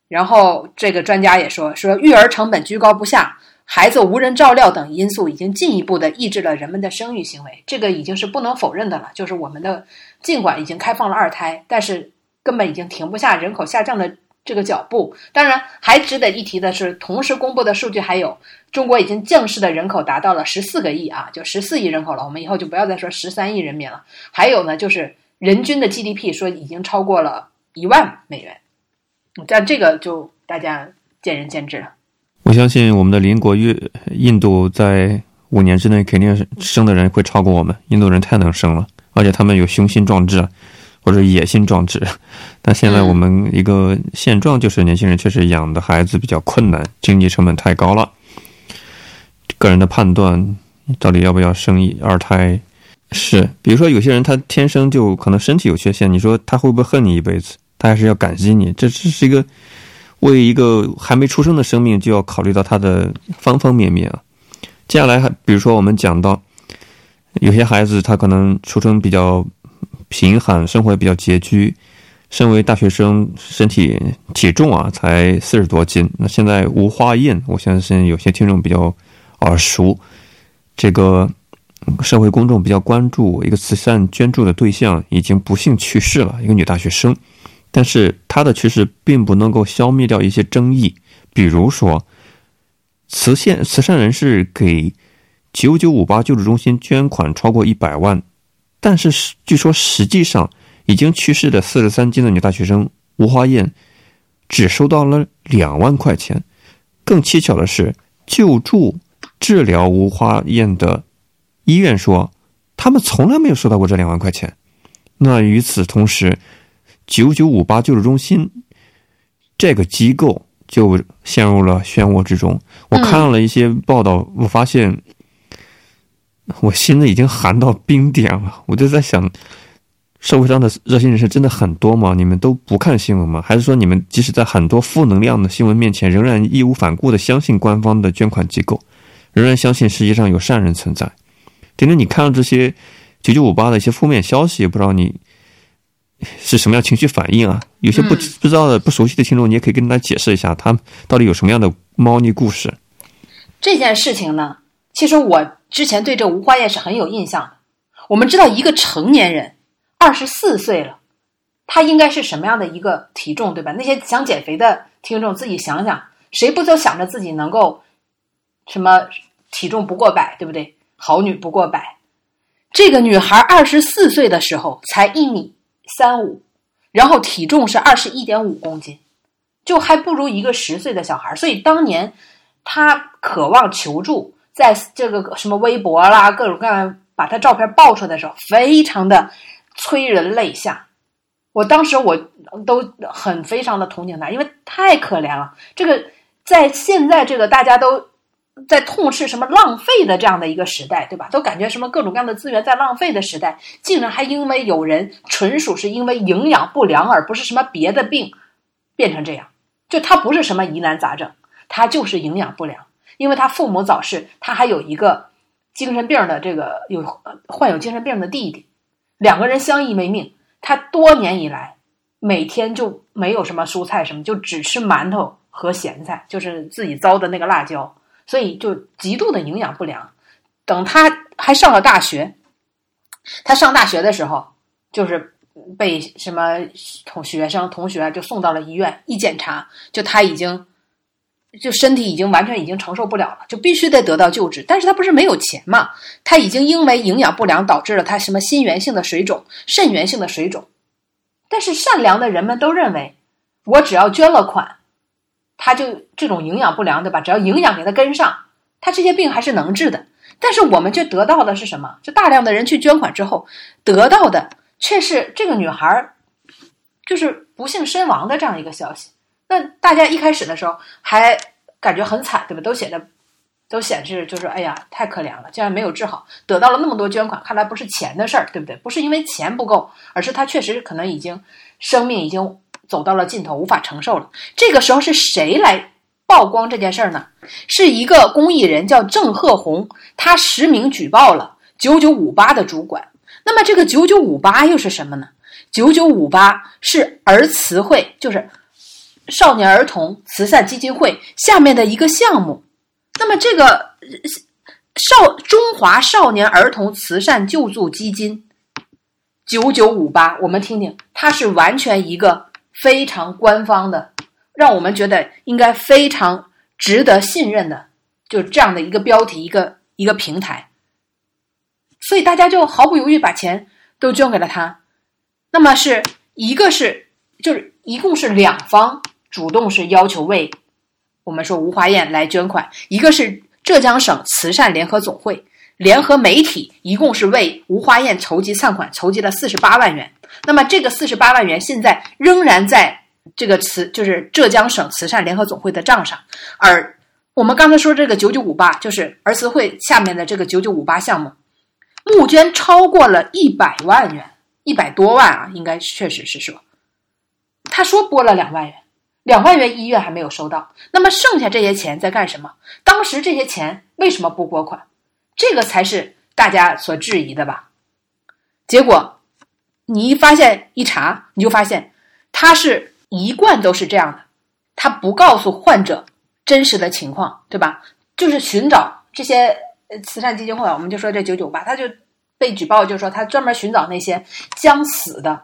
然后这个专家也说，说育儿成本居高不下，孩子无人照料等因素，已经进一步的抑制了人们的生育行为。这个已经是不能否认的了，就是我们的尽管已经开放了二胎，但是根本已经停不下人口下降的。这个脚步，当然还值得一提的是，同时公布的数据还有，中国已经降世的人口达到了十四个亿啊，就十四亿人口了。我们以后就不要再说十三亿人民了。还有呢，就是人均的 GDP 说已经超过了一万美元，但这个就大家见仁见智了。我相信我们的邻国印印度在五年之内肯定是生的人会超过我们。印度人太能生了，而且他们有雄心壮志。或者野心壮志，但现在我们一个现状就是年轻人确实养的孩子比较困难，经济成本太高了。个人的判断，到底要不要生一二胎？是，比如说有些人他天生就可能身体有缺陷，你说他会不会恨你一辈子？他还是要感激你？这这是一个为一个还没出生的生命就要考虑到他的方方面面啊。接下来还比如说我们讲到有些孩子他可能出生比较。贫寒，生活也比较拮据。身为大学生，身体体重啊才四十多斤。那现在无花宴，我相信有些听众比较耳熟。这个社会公众比较关注一个慈善捐助的对象已经不幸去世了，一个女大学生。但是她的去世并不能够消灭掉一些争议，比如说，慈善慈善人士给九九五八救助中心捐款超过一百万。但是，据说实际上已经去世的四十三斤的女大学生吴花燕，只收到了两万块钱。更蹊跷的是，救助治疗吴花燕的医院说，他们从来没有收到过这两万块钱。那与此同时，九九五八救助中心这个机构就陷入了漩涡之中。我看了一些报道，我发现。我心里已经寒到冰点了，我就在想，社会上的热心人士真的很多吗？你们都不看新闻吗？还是说你们即使在很多负能量的新闻面前，仍然义无反顾的相信官方的捐款机构，仍然相信世界上有善人存在？丁丁，你看到这些九九五八的一些负面消息，不知道你是什么样情绪反应啊？有些不不知道的、不熟悉的听众，你也可以跟大家解释一下，他到底有什么样的猫腻故事？这件事情呢，其实我。之前对这无花燕是很有印象的。我们知道，一个成年人二十四岁了，他应该是什么样的一个体重，对吧？那些想减肥的听众自己想想，谁不都想着自己能够什么体重不过百，对不对？好女不过百。这个女孩二十四岁的时候才一米三五，然后体重是二十一点五公斤，就还不如一个十岁的小孩。所以当年她渴望求助。在这个什么微博啦，各种各样把他照片爆出来的时候，非常的催人泪下。我当时我都很非常的同情他，因为太可怜了。这个在现在这个大家都在痛斥什么浪费的这样的一个时代，对吧？都感觉什么各种各样的资源在浪费的时代，竟然还因为有人纯属是因为营养不良，而不是什么别的病变成这样。就他不是什么疑难杂症，他就是营养不良。因为他父母早逝，他还有一个精神病的这个有患有精神病的弟弟，两个人相依为命。他多年以来每天就没有什么蔬菜什么，就只吃馒头和咸菜，就是自己糟的那个辣椒。所以就极度的营养不良。等他还上了大学，他上大学的时候，就是被什么同学生同学就送到了医院，一检查就他已经就身体已经完全已经承受不了了，就必须得得到救治。但是他不是没有钱嘛？他已经因为营养不良导致了他什么心源性的水肿、肾源性的水肿。但是善良的人们都认为，我只要捐了款，他就这种营养不良对吧？只要营养给他跟上，他这些病还是能治的。但是我们却得到的是什么？就大量的人去捐款之后，得到的却是这个女孩就是不幸身亡的这样一个消息。那大家一开始的时候还感觉很惨，对吧？都写着，都显示就是哎呀，太可怜了，竟然没有治好，得到了那么多捐款，看来不是钱的事儿，对不对？不是因为钱不够，而是他确实可能已经生命已经走到了尽头，无法承受了。这个时候是谁来？曝光这件事儿呢，是一个公益人叫郑鹤红，他实名举报了九九五八的主管。那么这个九九五八又是什么呢？九九五八是儿慈会，就是少年儿童慈善基金会下面的一个项目。那么这个少中华少年儿童慈善救助基金九九五八，我们听听，它是完全一个非常官方的。让我们觉得应该非常值得信任的，就这样的一个标题，一个一个平台，所以大家就毫不犹豫把钱都捐给了他。那么是一个是就是一共是两方主动是要求为我们说吴华燕来捐款，一个是浙江省慈善联合总会联合媒体，一共是为吴华燕筹集善款，筹集了四十八万元。那么这个四十八万元现在仍然在。这个慈就是浙江省慈善联合总会的账上，而我们刚才说这个九九五八就是儿慈会下面的这个九九五八项目，募捐超过了一百万元，一百多万啊，应该确实是说，他说拨了两万元，两万元医院还没有收到，那么剩下这些钱在干什么？当时这些钱为什么不拨款？这个才是大家所质疑的吧？结果你一发现一查，你就发现他是。一贯都是这样的，他不告诉患者真实的情况，对吧？就是寻找这些呃慈善基金会，我们就说这九九八，他就被举报，就是说他专门寻找那些将死的，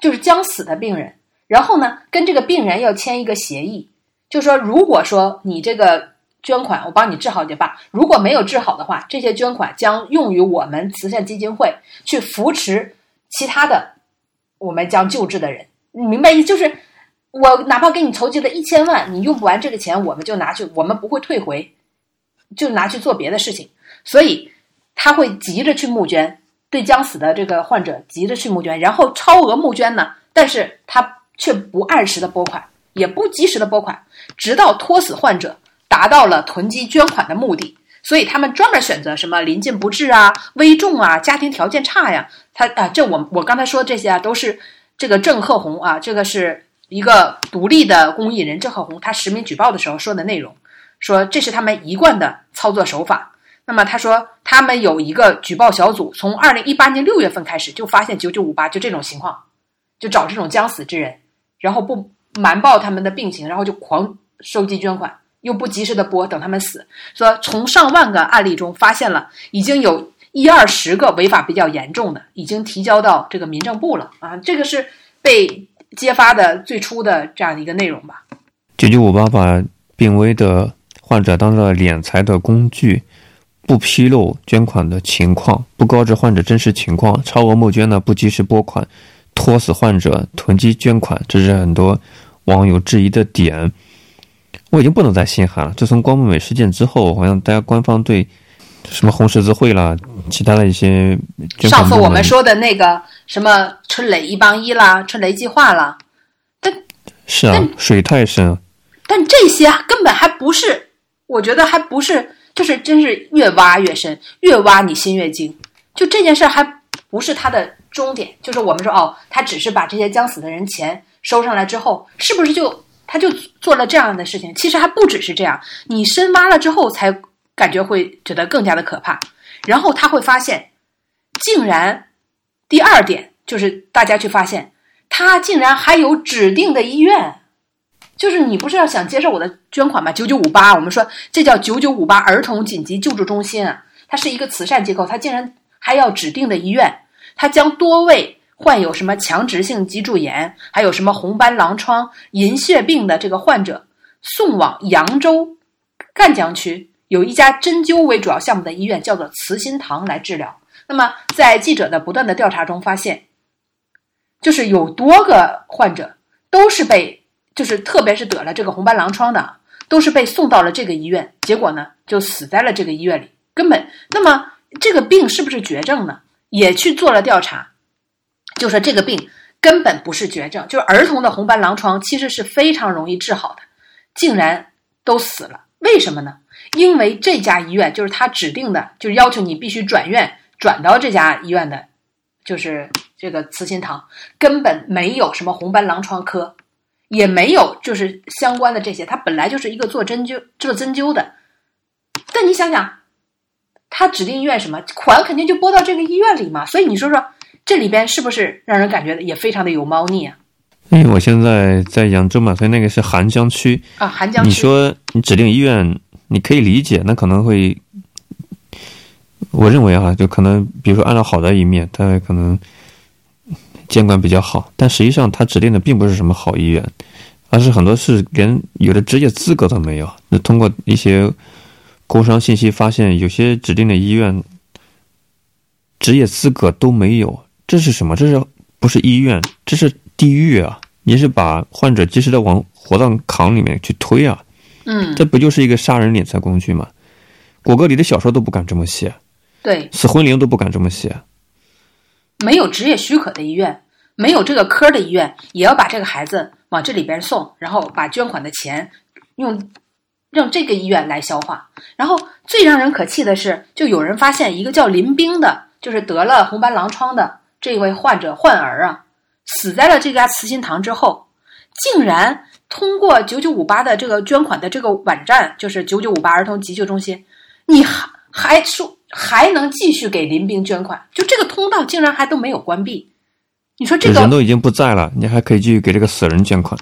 就是将死的病人，然后呢，跟这个病人要签一个协议，就说如果说你这个捐款我帮你治好就罢，如果没有治好的话，这些捐款将用于我们慈善基金会去扶持其他的我们将救治的人，你明白意思？就是。我哪怕给你筹集了一千万，你用不完这个钱，我们就拿去，我们不会退回，就拿去做别的事情。所以他会急着去募捐，对将死的这个患者急着去募捐，然后超额募捐呢，但是他却不按时的拨款，也不及时的拨款，直到拖死患者达到了囤积捐款的目的。所以他们专门选择什么临近不治啊、危重啊、家庭条件差呀，他啊，这我我刚才说这些啊，都是这个郑鹤红啊，这个是。一个独立的公益人郑鹤红，他实名举报的时候说的内容，说这是他们一贯的操作手法。那么他说，他们有一个举报小组，从二零一八年六月份开始就发现九九五八就这种情况，就找这种将死之人，然后不瞒报他们的病情，然后就狂收集捐款，又不及时的拨，等他们死。说从上万个案例中发现了，已经有一二十个违法比较严重的，已经提交到这个民政部了啊。这个是被。揭发的最初的这样的一个内容吧。九九五八把病危的患者当做敛财的工具，不披露捐款的情况，不告知患者真实情况，超额募捐呢，不及时拨款，拖死患者，囤积捐款，这是很多网友质疑的点。我已经不能再心寒了。自从光目美事件之后，好像大家官方对。什么红十字会啦，其他的一些。上次我们说的那个什么春雷一帮一啦，春雷计划啦，但是啊，水太深。但这些根本还不是，我觉得还不是，就是真是越挖越深，越挖你心越惊。就这件事还不是他的终点，就是我们说哦，他只是把这些将死的人钱收上来之后，是不是就他就做了这样的事情？其实还不只是这样，你深挖了之后才。感觉会觉得更加的可怕，然后他会发现，竟然第二点就是大家去发现，他竟然还有指定的医院，就是你不是要想接受我的捐款吗？九九五八，我们说这叫九九五八儿童紧急救助中心啊，它是一个慈善机构，它竟然还要指定的医院，它将多位患有什么强直性脊柱炎，还有什么红斑狼疮、银屑病的这个患者送往扬州赣江区有一家针灸为主要项目的医院，叫做慈心堂来治疗。那么在记者的不断的调查中发现，就是有多个患者都是被。就是特别是得了这个红斑狼疮的，都是被送到了这个医院，结果呢就死在了这个医院里。根本，那么这个病是不是绝症呢？也去做了调查，就说这个病根本不是绝症，就是儿童的红斑狼疮其实是非常容易治好的，竟然都死了。为什么呢？因为这家医院就是他指定的，就是要求你必须转院转到这家医院的，就是这个慈心堂，根本没有什么红斑狼疮科。也没有，就是相关的这些，他本来就是一个做针灸、做针灸的。但你想想，他指定医院什么款，肯定就拨到这个医院里嘛。所以你说说，这里边是不是让人感觉也非常的有猫腻啊？因为我现在在扬州嘛，所以那个是邗江区啊。邗江区，你说你指定医院，你可以理解，那可能会，我认为啊，就可能，比如说按照好的一面，它可能。监管比较好，但实际上它指定的并不是什么好医院，而是很多是连有的职业资格都没有。那通过一些工商信息发现，有些指定的医院职业资格都没有，这是什么？这是不是医院？这是地狱啊！你是把患者及时的往火葬场里面去推啊！嗯，这不就是一个杀人敛财工具吗？果戈里的小说都不敢这么写，对，死魂灵都不敢这么写。没有职业许可的医院，没有这个科的医院，也要把这个孩子往这里边送，然后把捐款的钱用让这个医院来消化。然后最让人可气的是，就有人发现一个叫林冰的，就是得了红斑狼疮的这位患者患儿啊，死在了这家慈心堂之后，竟然通过九九五八的这个捐款的这个网站，就是九九五八儿童急救中心，你还还说。还能继续给林兵捐款，就这个通道竟然还都没有关闭。你说这个人都已经不在了，你还可以继续给这个死人捐款，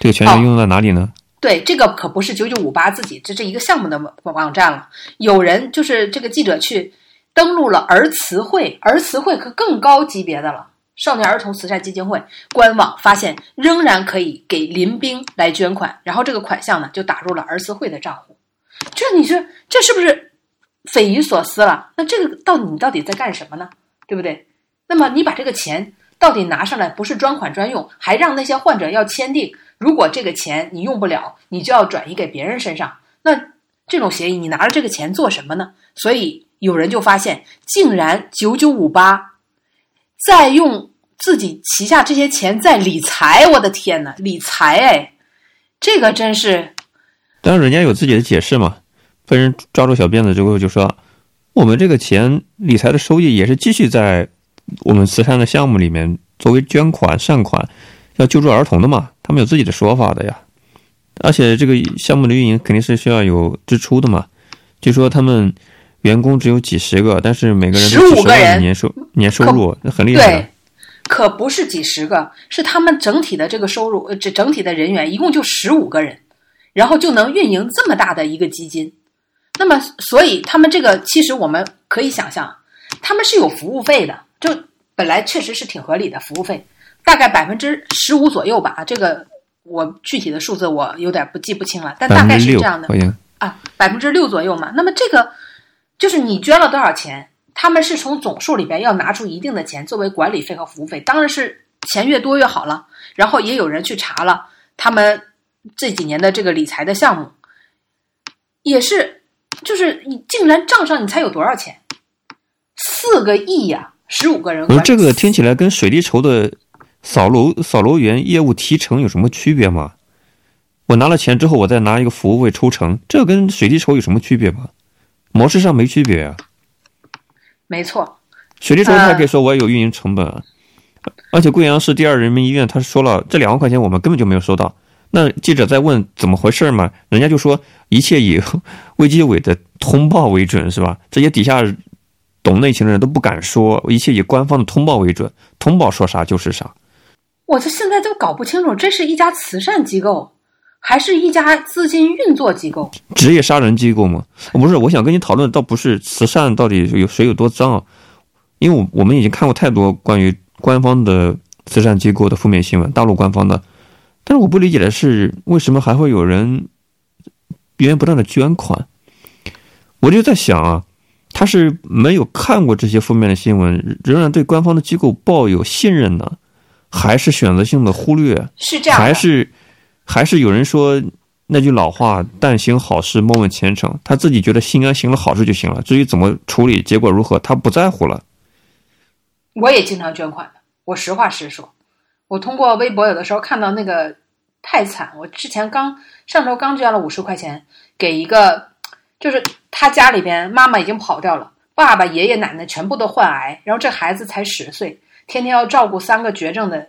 这个钱要用在哪里呢？对，这个可不是九九五八自己，这是一个项目的网网站了。有人就是这个记者去登录了儿慈会，儿慈会可更高级别的了，少年儿童慈善基金会官网发现仍然可以给林兵来捐款，然后这个款项呢就打入了儿慈会的账户。这你说这是不是？匪夷所思了，那这个到底你到底在干什么呢？对不对？那么你把这个钱到底拿上来，不是专款专用，还让那些患者要签订，如果这个钱你用不了，你就要转移给别人身上。那这种协议，你拿着这个钱做什么呢？所以有人就发现，竟然九九五八在用自己旗下这些钱在理财。我的天呐，理财哎，这个真是。当然，人家有自己的解释嘛。被人抓住小辫子之后，就说：“我们这个钱理财的收益也是继续在我们慈善的项目里面作为捐款善款，要救助儿童的嘛。他们有自己的说法的呀。而且这个项目的运营肯定是需要有支出的嘛。据说他们员工只有几十个，但是每个人都几十万的年收年收入，那很厉害。对，可不是几十个，是他们整体的这个收入，呃，这整体的人员一共就十五个人，然后就能运营这么大的一个基金。”那么，所以他们这个其实我们可以想象，他们是有服务费的，就本来确实是挺合理的服务费，大概百分之十五左右吧。这个我具体的数字我有点不记不清了，但大概是这样的啊，百分之六左右嘛。那么这个就是你捐了多少钱，他们是从总数里边要拿出一定的钱作为管理费和服务费，当然是钱越多越好了。然后也有人去查了他们这几年的这个理财的项目，也是。就是你竟然账上你猜有多少钱？四个亿呀！十五个人。而这个听起来跟水滴筹的扫楼扫楼员业务提成有什么区别吗？我拿了钱之后，我再拿一个服务费抽成，这跟水滴筹有什么区别吗？模式上没区别啊。没错，水滴筹他可以说我也有运营成本，而且贵阳市第二人民医院他说了，这两万块钱我们根本就没有收到。那记者在问怎么回事嘛？人家就说一切以卫计委的通报为准，是吧？这些底下懂内情的人都不敢说，一切以官方的通报为准，通报说啥就是啥。我这现在都搞不清楚，这是一家慈善机构，还是一家资金运作机构？职业杀人机构吗？不是，我想跟你讨论，倒不是慈善到底有谁有多脏啊，因为我我们已经看过太多关于官方的慈善机构的负面新闻，大陆官方的。但是我不理解的是，为什么还会有人源源不断的捐款？我就在想啊，他是没有看过这些负面的新闻，仍然对官方的机构抱有信任呢，还是选择性的忽略？是这样的，还是还是有人说那句老话“但行好事，莫问前程”，他自己觉得心安，行了好事就行了，至于怎么处理，结果如何，他不在乎了。我也经常捐款，我实话实说。我通过微博有的时候看到那个太惨，我之前刚上周刚捐了五十块钱给一个，就是他家里边妈妈已经跑掉了，爸爸爷爷奶奶全部都患癌，然后这孩子才十岁，天天要照顾三个绝症的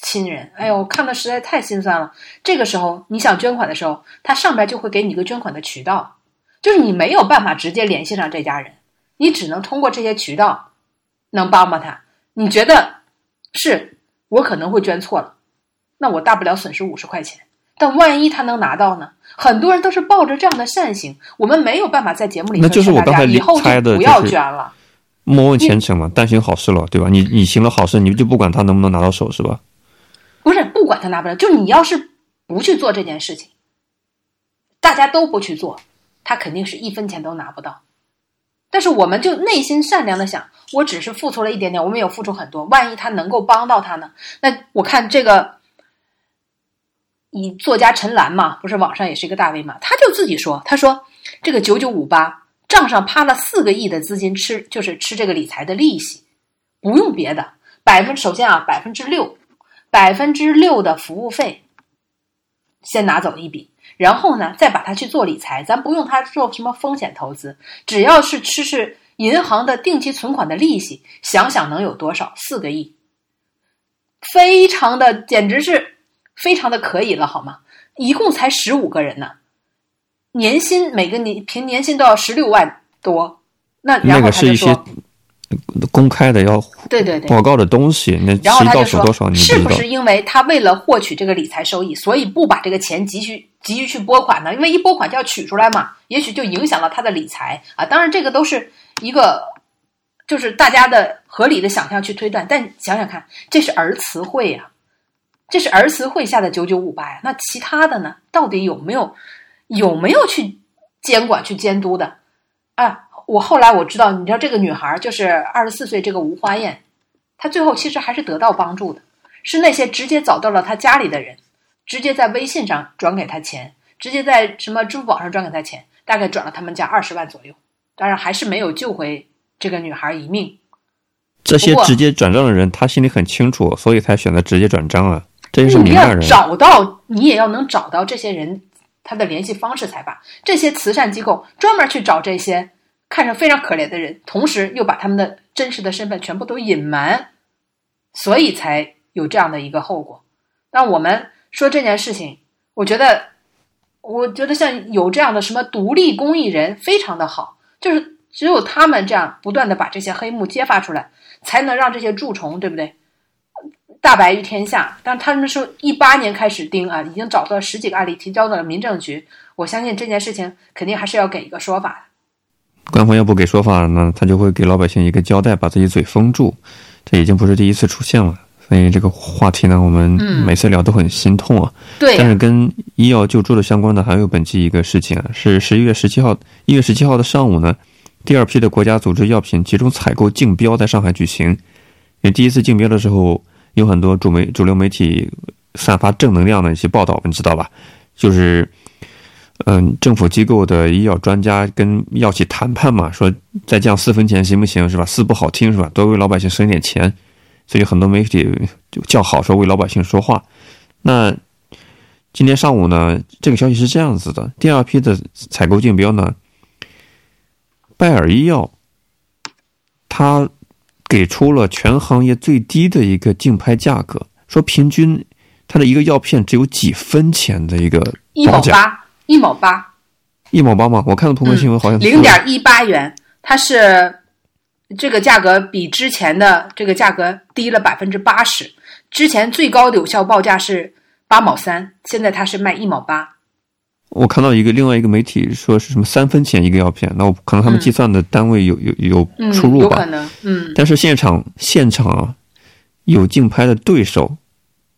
亲人，哎呦，我看的实在太心酸了。这个时候你想捐款的时候，他上边就会给你一个捐款的渠道，就是你没有办法直接联系上这家人，你只能通过这些渠道能帮帮他。你觉得是？我可能会捐错了，那我大不了损失五十块钱。但万一他能拿到呢？很多人都是抱着这样的善行，我们没有办法在节目里那就是我刚才以后猜的，不要捐了。莫问前程嘛，但行好事了，对吧？你你行了好事，你就不管他能不能拿到手，是吧？管他拿不了，就你要是不去做这件事情，大家都不去做，他肯定是一分钱都拿不到。但是我们就内心善良的想，我只是付出了一点点，我没有付出很多。万一他能够帮到他呢？那我看这个，以作家陈岚嘛，不是网上也是一个大 V 嘛，他就自己说，他说这个九九五八账上趴了四个亿的资金，吃就是吃这个理财的利息，不用别的，百分首先啊百分之六，百分之六的服务费，先拿走一笔。然后呢，再把它去做理财，咱不用它做什么风险投资，只要是吃吃银行的定期存款的利息，想想能有多少？四个亿，非常的，简直是非常的可以了，好吗？一共才十五个人呢，年薪每个年平年薪都要十六万多，那然后他就说。公开的要对对对报告的东西，那谁到手多少你是不是因为他为了获取这个理财收益，所以不把这个钱急需急于去拨款呢？因为一拨款就要取出来嘛，也许就影响了他的理财啊。当然，这个都是一个就是大家的合理的想象去推断。但想想看，这是儿慈会呀，这是儿慈会下的九九五八呀。那其他的呢？到底有没有有没有去监管去监督的啊？我后来我知道，你知道这个女孩就是二十四岁这个吴花艳，她最后其实还是得到帮助的，是那些直接找到了她家里的人，直接在微信上转给她钱，直接在什么支付宝上转给她钱，大概转了他们家二十万左右，当然还是没有救回这个女孩一命。这些直接转账的人，他心里很清楚，所以才选择直接转账了。这是明白人。找到你也要能找到这些人他的联系方式才罢。这些慈善机构专门去找这些。看着非常可怜的人，同时又把他们的真实的身份全部都隐瞒，所以才有这样的一个后果。那我们说这件事情，我觉得，我觉得像有这样的什么独立公益人非常的好，就是只有他们这样不断的把这些黑幕揭发出来，才能让这些蛀虫，对不对？大白于天下。但他们说一八年开始盯啊，已经找到十几个案例，提交到了民政局。我相信这件事情肯定还是要给一个说法的。官方要不给说法呢，他就会给老百姓一个交代，把自己嘴封住。这已经不是第一次出现了，所以这个话题呢，我们每次聊都很心痛啊。对。但是跟医药救助的相关的还有本期一个事情啊，是十一月十七号，一月十七号的上午呢，第二批的国家组织药品集中采购竞标在上海举行。因为第一次竞标的时候，有很多主媒主流媒体散发正能量的一些报道，你知道吧？就是。嗯，政府机构的医药专家跟药企谈判嘛，说再降四分钱行不行？是吧？四不好听是吧？多为老百姓省点钱，所以很多媒体就叫好说为老百姓说话。那今天上午呢，这个消息是这样子的：第二批的采购竞标呢，拜耳医药，它给出了全行业最低的一个竞拍价格，说平均它的一个药片只有几分钱的一个报价。一毛八，一毛八吗？我看到澎湃新闻好像零点一八元，它是这个价格比之前的这个价格低了百分之八十。之前最高的有效报价是八毛三，现在它是卖一毛八。我看到一个另外一个媒体说是什么三分钱一个药片，那我可能他们计算的单位有有有出入吧？有可能，嗯。但是现场现场啊，有竞拍的对手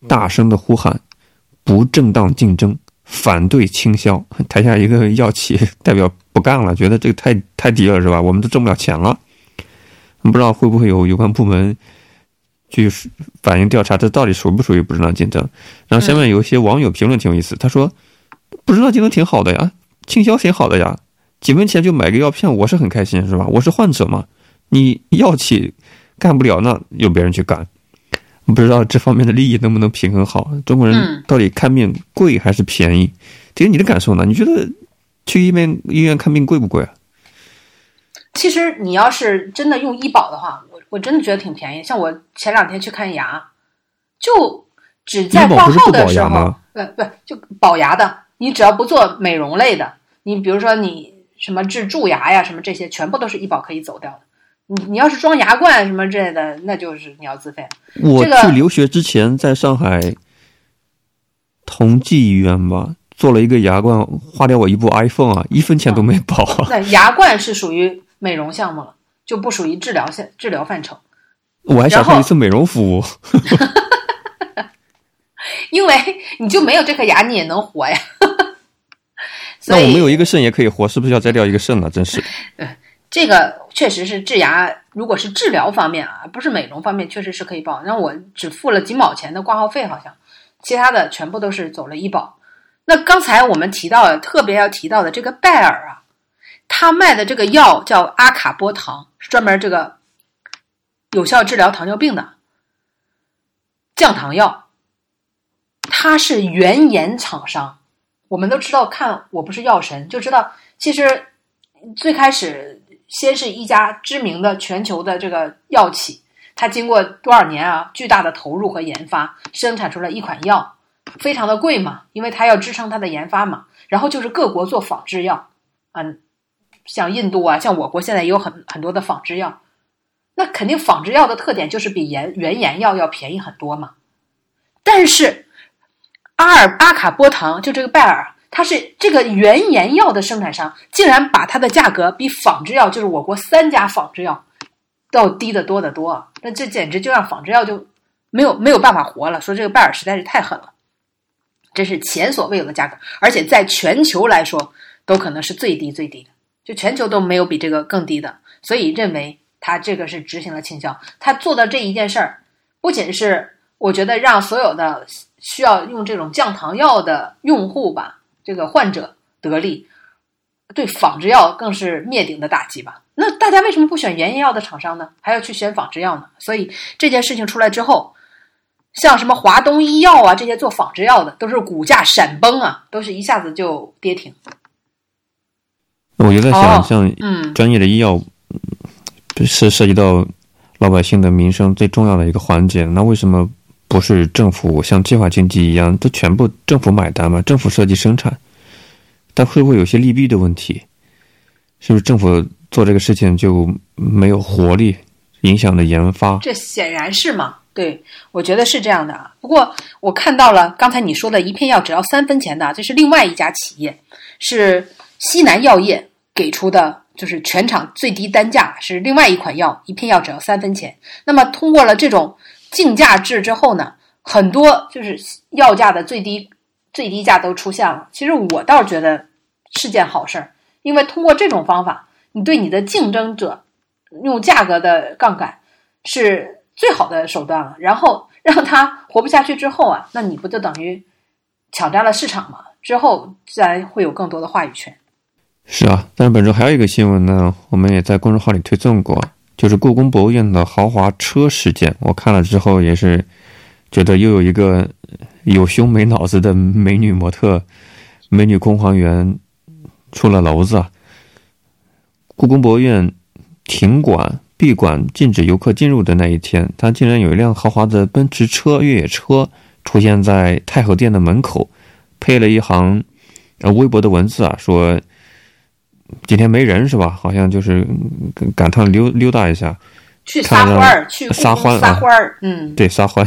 大声的呼喊不正当竞争，反对倾销。台下一个药企 代表不干了，觉得这个太太低了，是吧？我们都挣不了钱了。不知道会不会有有关部门去反映调查，这到底属不属于不正当竞争？然后下面有一些网友评论挺有意思，他说。不知道竞争挺好的呀，倾销挺好的呀，几分钱就买个药片，我是很开心，是吧？我是患者嘛，你药企干不了，那由别人去干。不知道这方面的利益能不能平衡好？中国人到底看病贵还是便宜？其实你的感受呢？你觉得去医院医院看病贵不贵啊？其实你要是真的用医保的话，我我真的觉得挺便宜。像我前两天去看牙，就只在挂号的时候，呃，不就保牙的。你只要不做美容类的，你比如说你什么治蛀牙呀，什么这些，全部都是医保可以走掉的。你你要是装牙冠什么之类的，那就是你要自费。我去留学之前，在上海同济医院吧，做了一个牙冠，花掉我一部 iPhone 啊，一分钱都没保。那牙冠是属于美容项目了，就不属于治疗项治疗范畴。我还享受一次美容服务。因为你就没有这颗牙，你也能活呀。那我们有一个肾也可以活，是不是要摘掉一个肾了？真是。对，这个确实是治牙，如果是治疗方面啊，不是美容方面，确实是可以报。那我只付了几毛钱的挂号费，好像，其他的全部都是走了医保。那刚才我们提到特别要提到的这个拜耳啊，他卖的这个药叫阿卡波糖，是专门这个有效治疗糖尿病的降糖药。它是原研厂商，我们都知道，看我不是药神就知道，其实最开始先是一家知名的全球的这个药企，它经过多少年啊巨大的投入和研发，生产出了一款药，非常的贵嘛，因为它要支撑它的研发嘛。然后就是各国做仿制药，嗯，像印度啊，像我国现在也有很很多的仿制药，那肯定仿制药的特点就是比原原研药要便宜很多嘛，但是。阿尔阿卡波糖就这个拜耳，它是这个原研药的生产商，竟然把它的价格比仿制药，就是我国三家仿制药，要低得多得多。那这简直就让仿制药就没有没有办法活了。说这个拜耳实在是太狠了，这是前所未有的价格，而且在全球来说都可能是最低最低的，就全球都没有比这个更低的。所以认为他这个是执行了倾销，他做的这一件事儿，不仅是我觉得让所有的。需要用这种降糖药的用户吧，这个患者得利，对仿制药更是灭顶的打击吧。那大家为什么不选原研药的厂商呢？还要去选仿制药呢？所以这件事情出来之后，像什么华东医药啊这些做仿制药的，都是股价闪崩啊，都是一下子就跌停。我就在想，像嗯，专业的医药是涉及到老百姓的民生最重要的一个环节，那为什么？不是政府像计划经济一样，都全部政府买单吗？政府设计生产，但会不会有些利弊的问题？是不是政府做这个事情就没有活力，影响了研发？这显然是嘛？对，我觉得是这样的啊。不过我看到了刚才你说的一片药只要三分钱的，这是另外一家企业，是西南药业给出的，就是全场最低单价是另外一款药，一片药只要三分钱。那么通过了这种。竞价制之后呢，很多就是药价的最低最低价都出现了。其实我倒是觉得是件好事儿，因为通过这种方法，你对你的竞争者用价格的杠杆是最好的手段了。然后让他活不下去之后啊，那你不就等于抢占了市场吗？之后自然会有更多的话语权。是啊，但是本周还有一个新闻呢，我们也在公众号里推送过。就是故宫博物院的豪华车事件，我看了之后也是觉得又有一个有胸没脑子的美女模特、美女空皇员出了篓子。故宫博物院停馆、闭馆、禁止游客进入的那一天，他竟然有一辆豪华的奔驰车、越野车出现在太和殿的门口，配了一行呃微博的文字啊，说。今天没人是吧？好像就是赶趟溜溜达一下，去撒欢儿，去撒欢撒欢儿，嗯，对，撒欢，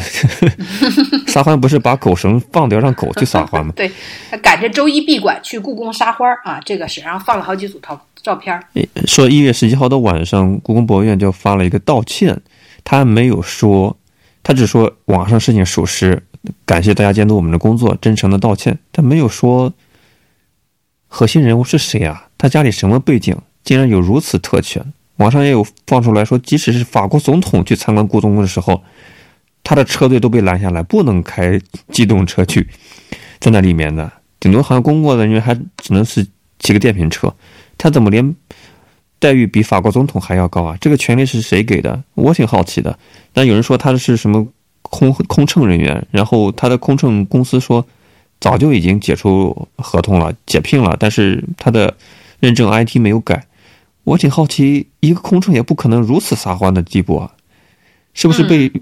撒欢不是把狗绳放掉让狗 去撒欢吗？对，他赶着周一闭馆去故宫撒欢儿啊，这个是，然后放了好几组照照片。说一月十一号的晚上，故宫博物院就发了一个道歉，他没有说，他只说网上事情属实，感谢大家监督我们的工作，真诚的道歉。他没有说核心人物是谁啊？他家里什么背景，竟然有如此特权？网上也有放出来说，即使是法国总统去参观故宫的时候，他的车队都被拦下来，不能开机动车去，在那里面的，顶多好像公共人员还只能是骑个电瓶车，他怎么连待遇比法国总统还要高啊？这个权利是谁给的？我挺好奇的。但有人说他是什么空空乘人员，然后他的空乘公司说早就已经解除合同了，解聘了，但是他的认证 IT 没有改。我挺好奇，一个空乘也不可能如此撒欢的地步啊，是不是被？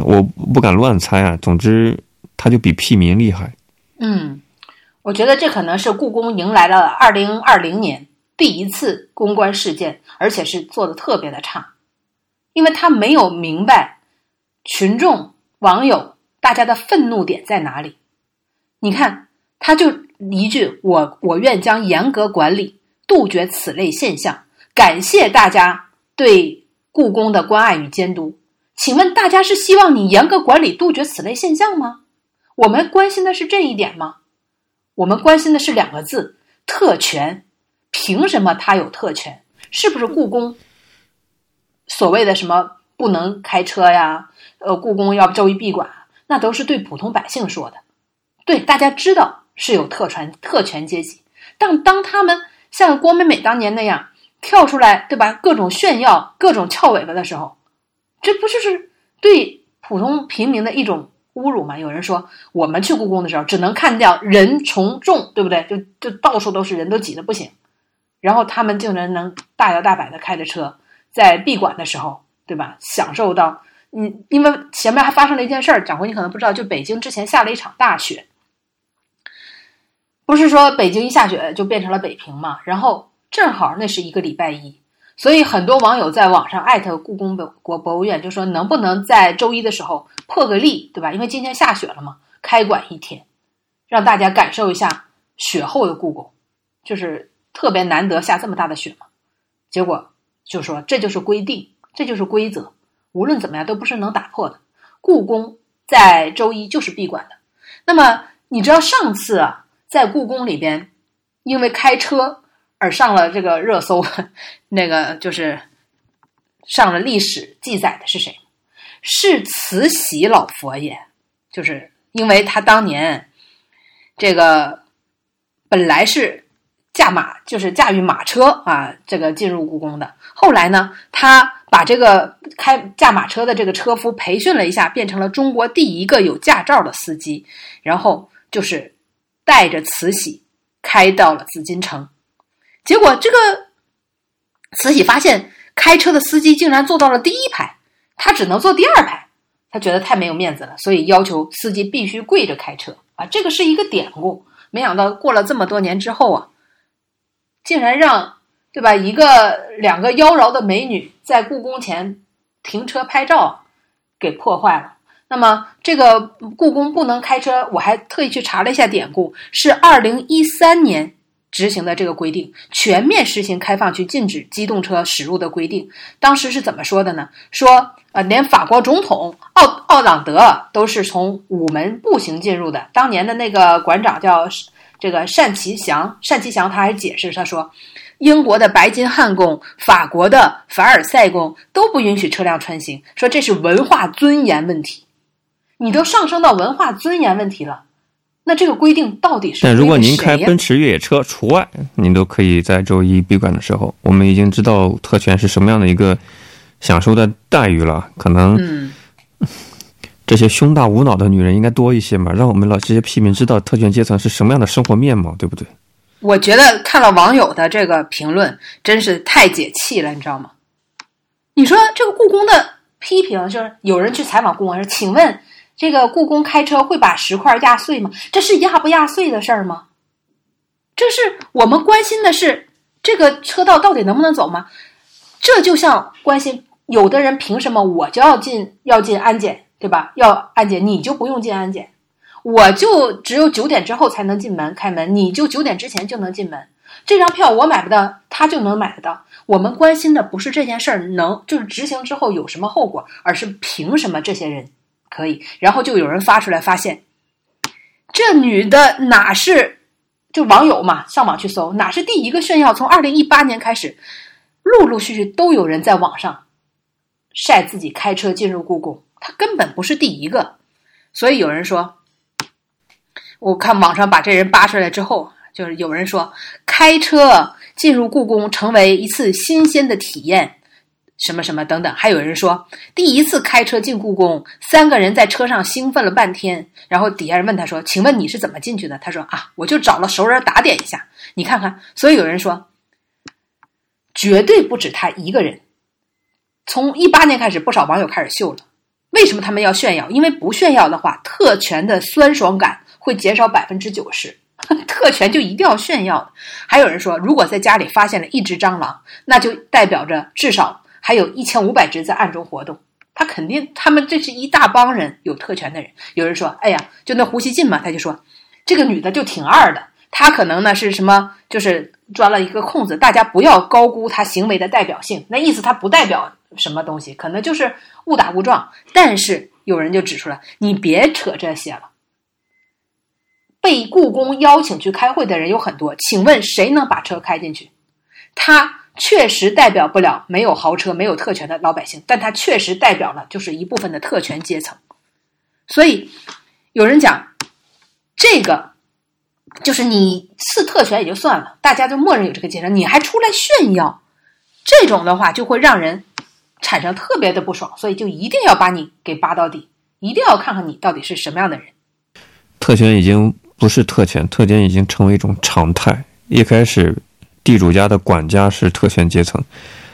我不敢乱猜啊。总之，他就比屁民厉害。嗯，我觉得这可能是故宫迎来了二零二零年第一次公关事件，而且是做的特别的差，因为他没有明白群众网友大家的愤怒点在哪里。你看，他就一句：“我我愿将严格管理，杜绝此类现象。”感谢大家对故宫的关爱与监督。请问大家是希望你严格管理、杜绝此类现象吗？我们关心的是这一点吗？我们关心的是两个字：特权。凭什么他有特权？是不是故宫所谓的什么不能开车呀？呃，故宫要周一闭馆，那都是对普通百姓说的。对，大家知道是有特权特权阶级，但当他们像郭美美当年那样。跳出来，对吧？各种炫耀，各种翘尾巴的时候，这不就是对普通平民的一种侮辱吗？有人说，我们去故宫的时候，只能看到人从众，对不对？就就到处都是人，都挤得不行。然后他们竟然能大摇大摆的开着车，在闭馆的时候，对吧？享受到，嗯，因为前面还发生了一件事儿，蒋辉你可能不知道，就北京之前下了一场大雪，不是说北京一下雪就变成了北平嘛？然后。正好那是一个礼拜一，所以很多网友在网上艾特故宫博国博物院，就说能不能在周一的时候破个例，对吧？因为今天下雪了嘛，开馆一天，让大家感受一下雪后的故宫，就是特别难得下这么大的雪嘛。结果就说这就是规定，这就是规则，无论怎么样都不是能打破的。故宫在周一就是闭馆的。那么你知道上次啊，在故宫里边，因为开车。而上了这个热搜，那个就是上了历史记载的是谁？是慈禧老佛爷，就是因为他当年这个本来是驾马，就是驾驭马车啊，这个进入故宫的。后来呢，他把这个开驾马车的这个车夫培训了一下，变成了中国第一个有驾照的司机，然后就是带着慈禧开到了紫禁城。结果，这个慈禧发现开车的司机竟然坐到了第一排，他只能坐第二排，他觉得太没有面子了，所以要求司机必须跪着开车啊！这个是一个典故。没想到过了这么多年之后啊，竟然让对吧一个两个妖娆的美女在故宫前停车拍照给破坏了。那么，这个故宫不能开车，我还特意去查了一下典故，是二零一三年。执行的这个规定，全面实行开放区禁止机动车驶入的规定。当时是怎么说的呢？说，呃，连法国总统奥奥朗德都是从午门步行进入的。当年的那个馆长叫这个单其祥，单其祥他还解释，他说，英国的白金汉宫、法国的凡尔赛宫都不允许车辆穿行，说这是文化尊严问题。你都上升到文化尊严问题了。那这个规定到底是？但如果您开奔驰越野车除外，您都可以在周一闭馆的时候。我们已经知道特权是什么样的一个享受的待遇了。可能这些胸大无脑的女人应该多一些嘛，让我们老这些屁民知道特权阶层是什么样的生活面貌，对不对？我觉得看了网友的这个评论，真是太解气了，你知道吗？你说这个故宫的批评，就是有人去采访故宫说：“请问。”这个故宫开车会把石块压碎吗？这是压不压碎的事儿吗？这是我们关心的是这个车道到底能不能走吗？这就像关心有的人凭什么我就要进要进安检，对吧？要安检，你就不用进安检，我就只有九点之后才能进门开门，你就九点之前就能进门。这张票我买不到，他就能买得到。我们关心的不是这件事儿能就是执行之后有什么后果，而是凭什么这些人可以？然后就有人发出来，发现这女的哪是就网友嘛，上网去搜，哪是第一个炫耀？从二零一八年开始，陆陆续续都有人在网上晒自己开车进入故宫，他根本不是第一个。所以有人说，我看网上把这人扒出来之后。就是有人说，开车进入故宫成为一次新鲜的体验，什么什么等等。还有人说，第一次开车进故宫，三个人在车上兴奋了半天。然后底下人问他说：“请问你是怎么进去的？”他说：“啊，我就找了熟人打点一下。”你看看，所以有人说，绝对不止他一个人。从一八年开始，不少网友开始秀了。为什么他们要炫耀？因为不炫耀的话，特权的酸爽感会减少百分之九十。特权就一定要炫耀。还有人说，如果在家里发现了一只蟑螂，那就代表着至少还有一千五百只在暗中活动。他肯定，他们这是一大帮人有特权的人。有人说，哎呀，就那胡锡进嘛，他就说这个女的就挺二的。她可能呢是什么，就是钻了一个空子。大家不要高估她行为的代表性。那意思她不代表什么东西，可能就是误打误撞。但是有人就指出来，你别扯这些了。被故宫邀请去开会的人有很多，请问谁能把车开进去？他确实代表不了没有豪车、没有特权的老百姓，但他确实代表了就是一部分的特权阶层。所以有人讲，这个就是你是特权也就算了，大家就默认有这个阶层，你还出来炫耀，这种的话就会让人产生特别的不爽，所以就一定要把你给扒到底，一定要看看你到底是什么样的人。特权已经。不是特权，特权已经成为一种常态。一开始，地主家的管家是特权阶层，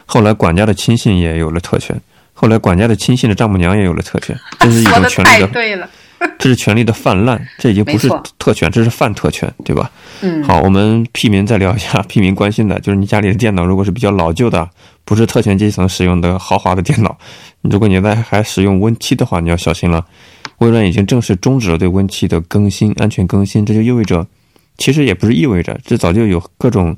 后来管家的亲信也有了特权，后来管家的亲信的丈母娘也有了特权。这是一种权力的，对了，这是权力的泛滥，这已经不是特权，这是泛特权，对吧？嗯。好，我们屁民再聊一下，屁民关心的就是你家里的电脑，如果是比较老旧的，不是特权阶层使用的豪华的电脑，如果你在还使用 Win7 的话，你要小心了。微软已经正式终止了对 Win7 的更新，安全更新。这就意味着，其实也不是意味着，这早就有各种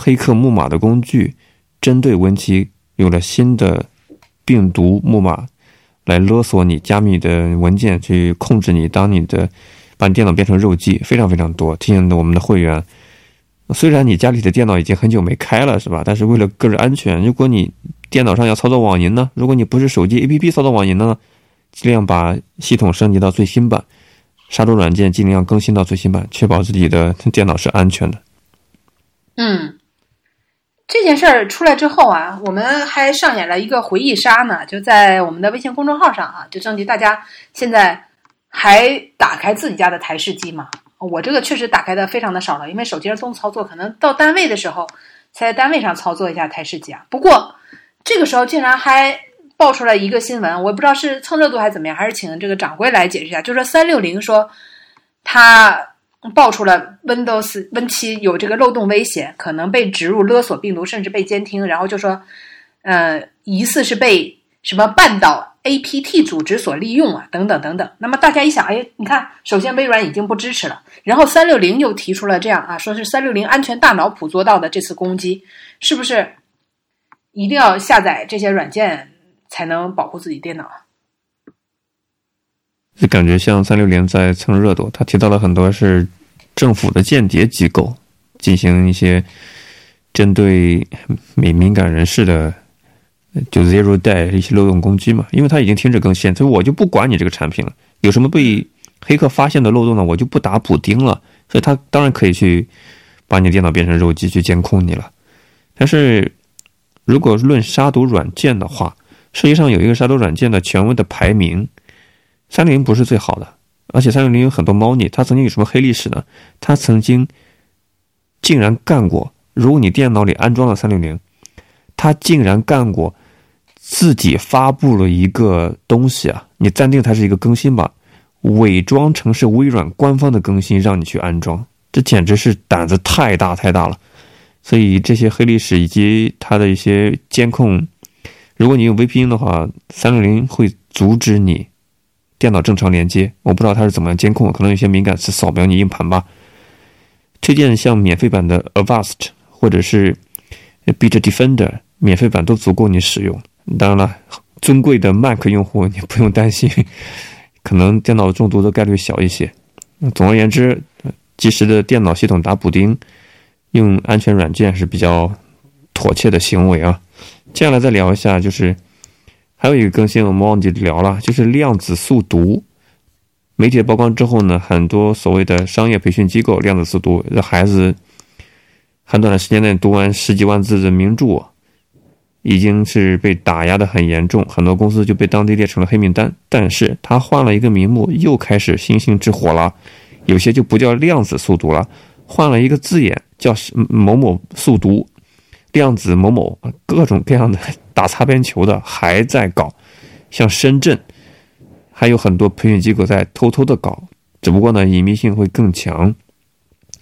黑客木马的工具，针对 Win7 有了新的病毒木马，来勒索你加密的文件，去控制你，当你的把你电脑变成肉鸡，非常非常多。提醒我们的会员，虽然你家里的电脑已经很久没开了，是吧？但是为了个人安全，如果你电脑上要操作网银呢？如果你不是手机 APP 操作网银呢？尽量把系统升级到最新版，杀毒软件尽量更新到最新版，确保自己的电脑是安全的。嗯，这件事儿出来之后啊，我们还上演了一个回忆杀呢，就在我们的微信公众号上啊，就征集大家现在还打开自己家的台式机吗？我这个确实打开的非常的少了，因为手机上动操作，可能到单位的时候才在单位上操作一下台式机啊。不过这个时候竟然还。爆出来一个新闻，我不知道是蹭热度还是怎么样，还是请这个掌柜来解释一下。就说三六零说，他爆出了 Windows Win 七有这个漏洞威胁，可能被植入勒索病毒，甚至被监听。然后就说，呃，疑似是被什么半岛 APT 组织所利用啊，等等等等。那么大家一想，哎，你看，首先微软已经不支持了，然后三六零又提出了这样啊，说是三六零安全大脑捕捉到的这次攻击，是不是一定要下载这些软件？才能保护自己电脑。就感觉像三六零在蹭热度，他提到了很多是政府的间谍机构进行一些针对敏敏感人士的就 zero day 一些漏洞攻击嘛。因为他已经停止更新，所以我就不管你这个产品了。有什么被黑客发现的漏洞呢？我就不打补丁了。所以他当然可以去把你电脑变成肉鸡去监控你了。但是如果论杀毒软件的话，实际上有一个杀毒软件的权威的排名，三六零不是最好的，而且三六零有很多猫腻。它曾经有什么黑历史呢？它曾经竟然干过，如果你电脑里安装了三六零，它竟然干过自己发布了一个东西啊！你暂定它是一个更新吧，伪装成是微软官方的更新，让你去安装，这简直是胆子太大太大了。所以这些黑历史以及它的一些监控。如果你用 VPN 的话，三六零会阻止你电脑正常连接。我不知道它是怎么样监控，可能有些敏感词扫描你硬盘吧。推荐像免费版的 Avast 或者是 Bit Defender，免费版都足够你使用。当然了，尊贵的 Mac 用户你不用担心，可能电脑中毒的概率小一些。总而言之，及时的电脑系统打补丁，用安全软件是比较妥切的行为啊。接下来再聊一下，就是还有一个更新我们忘记聊了，就是量子速读。媒体曝光之后呢，很多所谓的商业培训机构量子速读，让孩子很短的时间内读完十几万字的名著，已经是被打压的很严重，很多公司就被当地列成了黑名单。但是他换了一个名目，又开始星星之火了，有些就不叫量子速读了，换了一个字眼叫某某速读。量子某某各种各样的 打擦边球的还在搞，像深圳还有很多培训机构在偷偷的搞，只不过呢隐秘性会更强。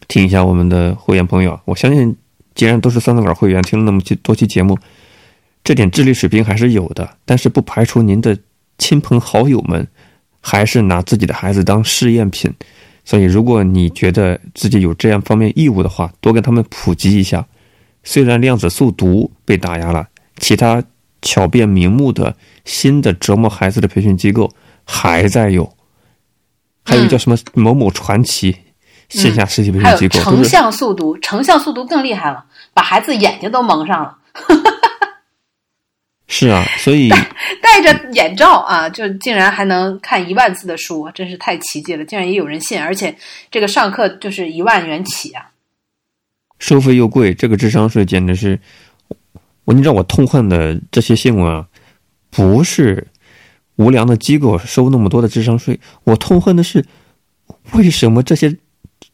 听一下我们的会员朋友，我相信既然都是三字稿会员，听了那么多期节目，这点智力水平还是有的。但是不排除您的亲朋好友们还是拿自己的孩子当试验品，所以如果你觉得自己有这样方面义务的话，多跟他们普及一下。虽然量子速读被打压了，其他巧辩名目的新的折磨孩子的培训机构还在有，还有叫什么某某传奇线下实体培训机构，成像速读，成像速读更厉害了，把孩子眼睛都蒙上了。是啊，所以戴着眼罩啊，就竟然还能看一万字的书，真是太奇迹了！竟然也有人信，而且这个上课就是一万元起啊。收费又贵，这个智商税简直是我你知道我痛恨的这些新闻啊，不是无良的机构收那么多的智商税，我痛恨的是为什么这些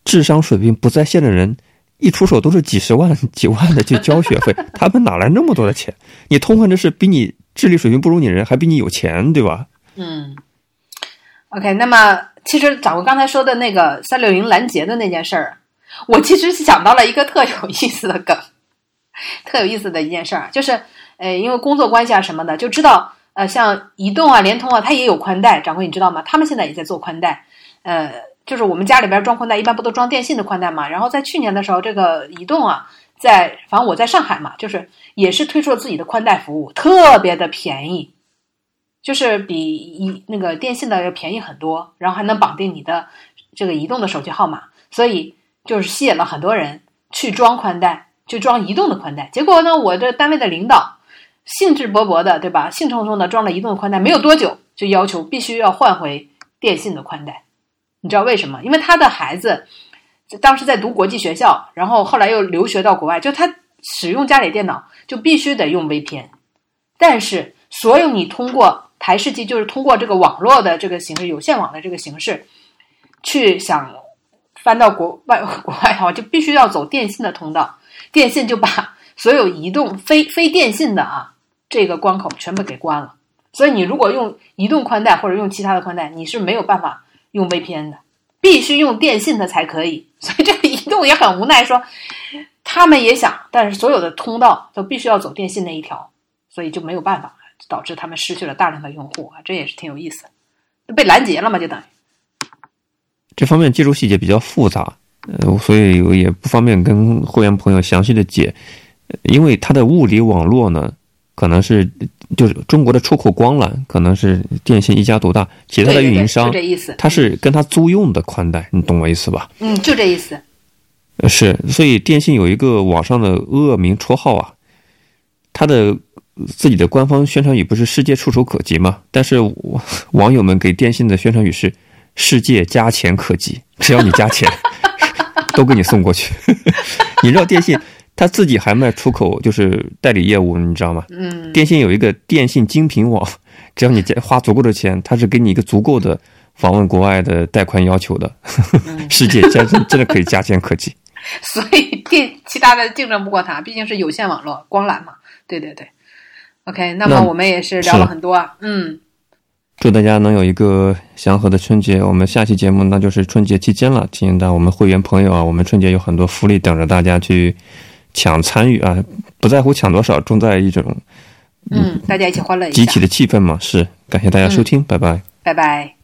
智商水平不在线的人一出手都是几十万、几万的去交学费，他们哪来那么多的钱？你痛恨的是比你智力水平不如你人还比你有钱，对吧？嗯。OK，那么其实掌握刚才说的那个三六零拦截的那件事儿。我其实是想到了一个特有意思的梗，特有意思的一件事儿，就是，呃，因为工作关系啊什么的，就知道，呃，像移动啊、联通啊，它也有宽带。掌柜，你知道吗？他们现在也在做宽带，呃，就是我们家里边装宽带，一般不都装电信的宽带嘛？然后在去年的时候，这个移动啊，在反正我在上海嘛，就是也是推出了自己的宽带服务，特别的便宜，就是比一那个电信的要便宜很多，然后还能绑定你的这个移动的手机号码，所以。就是吸引了很多人去装宽带，去装移动的宽带。结果呢，我这单位的领导兴致勃勃的，对吧？兴冲冲的装了移动的宽带，没有多久就要求必须要换回电信的宽带。你知道为什么？因为他的孩子当时在读国际学校，然后后来又留学到国外，就他使用家里电脑就必须得用 VPN。但是，所有你通过台式机，就是通过这个网络的这个形式，有线网的这个形式去想。翻到国外国外的话，就必须要走电信的通道，电信就把 所有移动非非电信的啊这个关口全部给关了。所以你如果用移动宽带或者用其他的宽带，你是没有办法用 VPN 的，必须用电信的才可以。所以这个移动也很无奈，说他们也想，但是所有的通道都必须要走电信那一条，所以就没有办法，导致他们失去了大量的用户啊，这也是挺有意思，被拦截了嘛，就等于。这方面技术细节比较复杂，呃，所以我也不方便跟会员朋友详细的解，因为它的物理网络呢，可能是就是中国的出口光缆，可能是电信一家独大，其他的运营商，就这意思，他是跟它租用的宽带，你懂我意思吧？嗯，就这意思。是，所以电信有一个网上的恶名绰号啊，它的自己的官方宣传语不是“世界触手可及”吗？但是 网友们给电信的宣传语是。世界加钱科技，只要你加钱，都给你送过去。你知道电信他自己还卖出口，就是代理业务，你知道吗？嗯。电信有一个电信精品网，只要你花足够的钱，他是给你一个足够的访问国外的带宽要求的。世界加真真的可以加钱科技。所以电其他的竞争不过它，毕竟是有线网络光缆嘛。对对对。OK，那么我们也是聊了很多啊。嗯。祝大家能有一个祥和的春节。我们下期节目那就是春节期间了，提醒到我们会员朋友啊，我们春节有很多福利等着大家去抢参与啊！不在乎抢多少，重在一种嗯，大家一起欢乐一下。集体的气氛嘛，是。感谢大家收听，拜拜。拜拜。